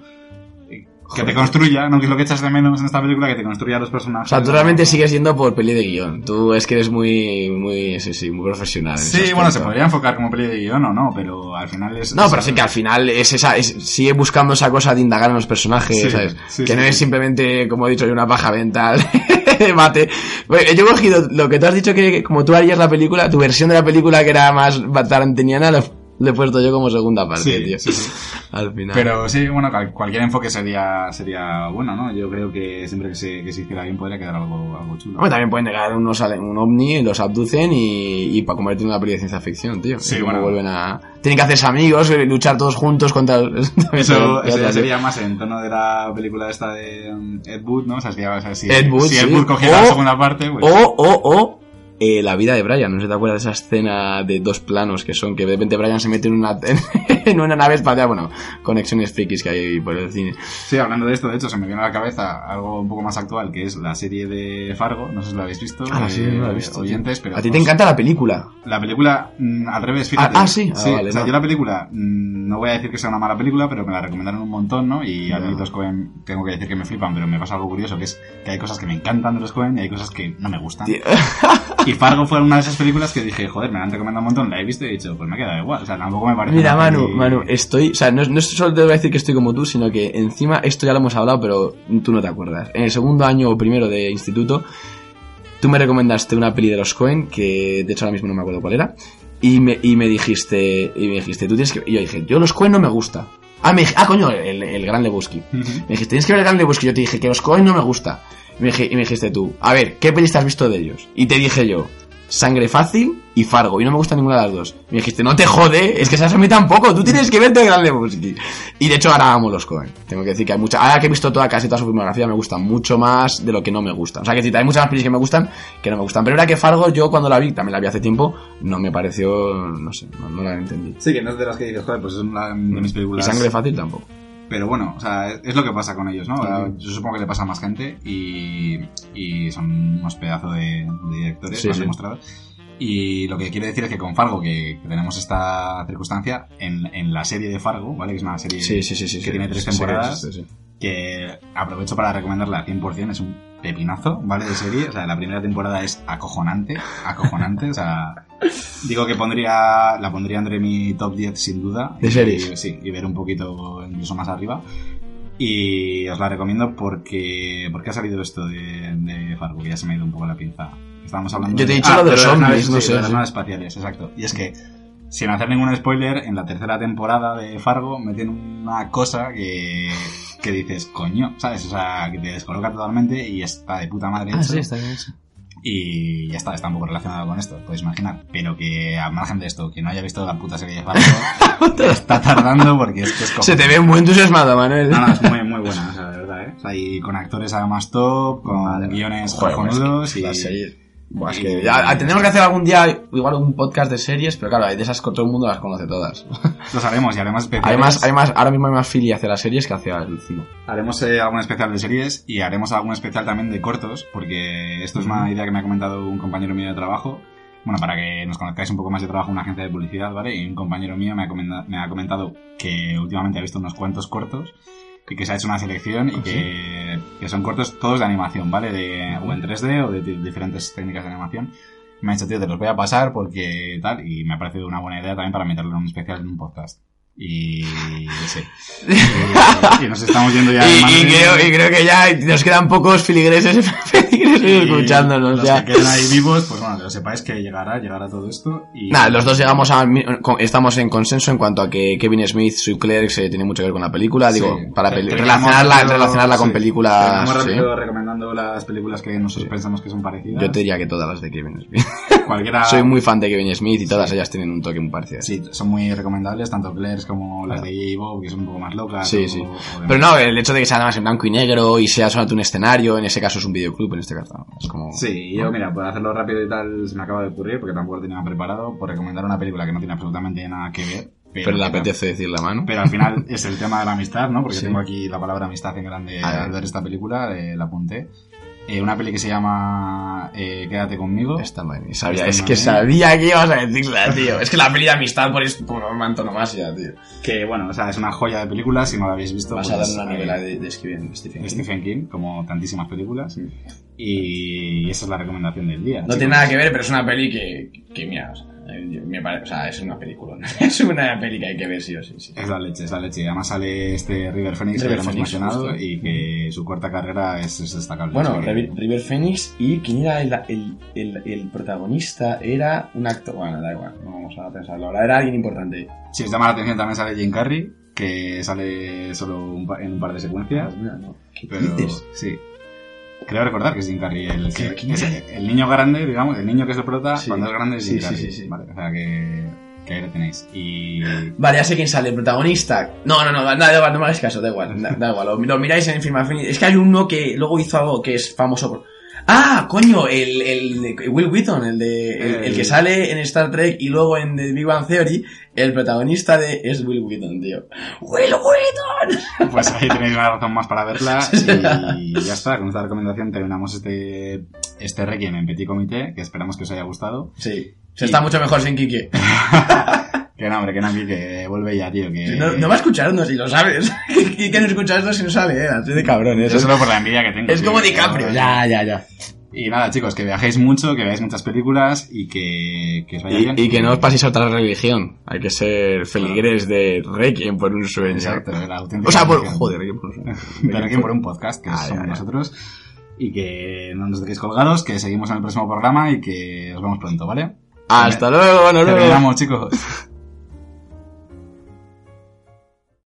Eh, Que te construya, ¿no? Que es lo que echas de menos en esta película, que te construya los O personajes. sea, tú realmente sigues yendo por peli de guion. Tú es que eres muy, muy, sí, sí, muy profesional. Sí, bueno, se podría enfocar como peli de guion o no, pero al final es... No, es- pero sí que al final es esa, es- sigue buscando esa cosa de indagar en los personajes, Sí, ¿sabes? sí, que no es simplemente, como he dicho, una paja mental mate. Bueno, yo he cogido lo que tú has dicho que como tú harías la película, tu versión de la película que era más tarantiniana, lo, lo he puesto yo como segunda parte, Sí, tío. sí, sí. Al final. Pero sí, bueno, cual- cualquier enfoque sería sería bueno, ¿no? Yo creo que siempre que se, que se hiciera bien podría quedar algo, algo chulo. También pueden llegar unos un ovni, los abducen y, y para convertir en una peli de ciencia ficción, tío. Sí, bueno. vuelven a... Tienen que hacerse amigos, eh, luchar todos juntos contra... Eso, Ya eso ya sería más en tono de la película esta de um, Ed Wood, ¿no? O sea, si, Ed Wood, si Ed. Wood cogiera O- la segunda parte, pues... O, o, o, eh, la vida de Brian. No sé si te acuerdas de esa escena de dos planos que son que de repente Brian se mete en una, en una nave espacial. Bueno, conexiones frikis que hay por el cine. Sí, hablando de esto, de hecho, se me viene a la cabeza algo un poco más actual, que es la serie de Fargo. No sé si lo habéis visto. Ah, sí, eh, no la he visto. Oyentes, pero... A ti te os- encanta la película. La película, mm, al revés, fíjate. Ah, ah, sí. Ah, vale, o sea, no. yo la película, mm, no voy a decir que sea una mala película, pero me la recomendaron un montón, ¿no? Y a Ya. mí los Cohen, tengo que decir que me flipan, pero me pasa algo curioso, que es que hay cosas que me encantan de los Cohen y hay cosas que no me gustan. Y Fargo fue una de esas películas que dije, joder, me la han recomendado un montón, la he visto y he dicho, pues me queda igual. O sea, tampoco me parece. Mira, Manu, Manu, estoy, o sea, no, no solo te voy a decir que estoy como tú, sino que encima esto ya lo hemos hablado, pero tú no te acuerdas. En el segundo año o primero de instituto, tú me recomendaste una peli de los Cohen, que de hecho ahora mismo no me acuerdo cuál era, y me, y me dijiste, y me dijiste, tú tienes que, y yo dije, yo los Cohen no me gusta. Ah, me ah, coño, el, el gran Lebowski. Me dijiste, tienes que ver el gran Lebowski. Yo te dije que los Cohen no me gusta. Y me, dije- y me dijiste tú, a ver, ¿qué pelis te has visto de ellos? Y te dije yo, Sangre Fácil y Fargo. Y no me gusta ninguna de las dos. Y me dijiste, no te jode, es que esas a mí tampoco. Tú tienes que verte gran Lebowski. Y de hecho ahora amo los Cohen. Tengo que decir que hay mucha... Ahora que he visto toda, casi toda su filmografía me gusta mucho más de lo que no me gusta. O sea, que decir, hay muchas más pelis que me gustan que no me gustan. Pero era que Fargo, yo cuando la vi, también la vi hace tiempo, no me pareció... No sé, no, no la entendí. Sí, que no es de las que dices, joder, pues es una de mis Y películas. Sangre Fácil tampoco. Pero bueno, o sea, es, es lo que pasa con ellos, ¿no? Yo supongo que le pasa a más gente y, y son unos pedazos de, de directores, Sí, lo han sí. demostrado. Y lo que quiero decir es que con Fargo, que, que tenemos esta circunstancia, en, en la serie de Fargo, ¿vale? Que es una serie Sí, sí, sí. sí que sí, tiene tres temporadas, que aprovecho para recomendarla al 100%, es un pepinazo, ¿vale? De serie, o sea, la primera temporada es acojonante, acojonante, o sea, digo que pondría, la pondría entre mi top 10 sin duda. ¿De Y- series? sí, y ver un poquito incluso más arriba. Y os la recomiendo porque, porque ha salido esto de, de Fargo, que ya se me ha ido un poco la pinza. Estábamos hablando Yo te he de- dicho lo de los zombies, no sé, de las naves espaciales, exacto. Y es que, sin hacer ningún spoiler, en la tercera temporada de Fargo meten una cosa que, que dices, coño, ¿sabes? O sea, que te descoloca totalmente y está de puta madre Ah, hecho. sí, está bien eso. Y ya está, está un poco relacionado con esto, podéis imaginar. Pero que, al margen de esto, que no haya visto la puta serie de Fargo, está tardando porque es que es Se te ve muy entusiasmado, Manuel. No, no, es muy, muy buena, o sea, de verdad, ¿eh? O sea, y con actores además top, con guiones cojonudos es que y... Buah, es que ya, tenemos que hacer algún día igual un podcast de series, pero claro, hay de esas que todo el mundo las conoce todas. Los haremos y haremos especiales. Además, además, ahora mismo hay más filia hacia las series que hacia el cine. Haremos eh, algún especial de series y haremos algún especial también de cortos, porque esto es una idea que me ha comentado un compañero mío de trabajo. Bueno, para que nos conozcáis un poco más, yo trabajo en una agencia de publicidad, ¿vale? Y un compañero mío me ha, me ha comentado que últimamente ha visto unos cuantos cortos y que se ha hecho una selección y que, que son cortos todos de animación, ¿vale? De, o en 3D o de di- diferentes técnicas de animación. Me ha dicho, tío, te los voy a pasar porque tal, y me ha parecido una buena idea también para meterlo en un especial en un podcast. Y sí. Y, y nos estamos yendo ya. Y, y creo, y creo que ya nos quedan pocos filigreses, feligreses Y escuchándonos los ya. que queden ahí vivos, pues bueno, que lo sepáis que llegará, llegará todo esto. Y Nada, los dos llegamos a, estamos en consenso en cuanto a que Kevin Smith, Sue Clerks, eh, tiene mucho que ver con la película, digo, Sí. para peli- relacionarla, rápido- relacionarla con sí. películas, sí. rápido recomendando las películas que nosotros pensamos que son parecidas. Yo te diría que todas las de Kevin Smith. Cualquiera. Soy muy fan de Kevin Smith y todas ellas tienen un toque muy parecido. Sí, son muy recomendables, tanto Claire's como las de J. Bob, que son un poco más locas. Sí, o- sí. o. Pero no, el hecho de que sea además en blanco y negro y sea solamente un escenario, en ese caso es un videoclub, en este caso no, es como... Sí, yo mira, por hacerlo rápido y tal, se me acaba de ocurrir, porque tampoco lo tenía preparado, por recomendar una película que no tiene absolutamente nada que ver. Pero le que- apetece decir la mano. Pero al final es el tema de la amistad, ¿no? Porque Sí. tengo aquí la palabra amistad en grande al ver esta película, eh, la apunté. Eh, una peli que se llama eh, Quédate conmigo. Esta madre, sabía, es que sabía que ibas a decirla, tío. Es que la peli de amistad por, es, por antonomasia, tío. Que bueno, o sea, es una joya de película, si no la habéis visto. Vas a dar pues, una eh, novela de, de Stephen, King. Stephen King, como tantísimas películas. Y esa es la recomendación del día. No chicos. tiene nada que ver, pero es una peli que, que mira, o sea, me parece, o sea, es una película. es una peli que hay que ver sí o sí. sí. Es la leche, es la leche. Además sale este River Phoenix River que hemos mencionado justo. y que su corta carrera es, es destacable. Bueno, River, River Phoenix y quién era el, el, el, el protagonista era un actor. Bueno, da igual, no vamos a pensarlo ahora. Era alguien importante. Si os llama la atención también sale Jim Carrey, que sale solo un pa- en un par de secuencias. Mira, no. ¿Qué Pero dices? sí. Creo recordar que es Jim Carrey el, ¿Qué- que- quién es es? el niño grande, digamos, el niño que es el prota, Sí. cuando es grande es Jim sí, Carrey. sí, sí. Vale, o sea que, que ahí lo tenéis. Y Vale, ya sé quién sale, el protagonista. No, no, no, da, da igual, no me hagáis caso, da igual, da, da igual. Lo, lo miráis en Film. Es que hay uno que luego hizo algo que es famoso por... Ah, coño, el, el Will Wheaton, el de el, el que El- sale en Star Trek y luego en The Big Bang Theory, el protagonista de es Will Wheaton, tío. Will Wheaton. pues ahí tenéis una razón más para verla. Y ya está, con esta recomendación terminamos este, este Requiem en Petit Comité, que esperamos que os haya gustado. Sí, se está mucho mejor sin Kike. Que no, hombre, que no, que vuelve ya, tío. Que... No, no va a escucharnos si lo sabes. Kike no escucha esto si no sale, eh. Así de cabrón, Eso es solo por la envidia que tengo. Es tío, como DiCaprio. Ya, ya, ya. Y nada, chicos, que viajéis mucho, que veáis muchas películas y que, que os vaya bien. Y, que no os paséis a otra religión. Hay que ser feligres de Requiem por un sueño. Exacto, la O sea, por, joder, Requiem por un sueño. de Requiem por un podcast, que Ah, somos ya, ya. nosotros. Y que no nos dejéis colgados, que seguimos en el próximo programa y que os vemos pronto, ¿vale? Hasta luego, nos vemos. Terminamos, chicos.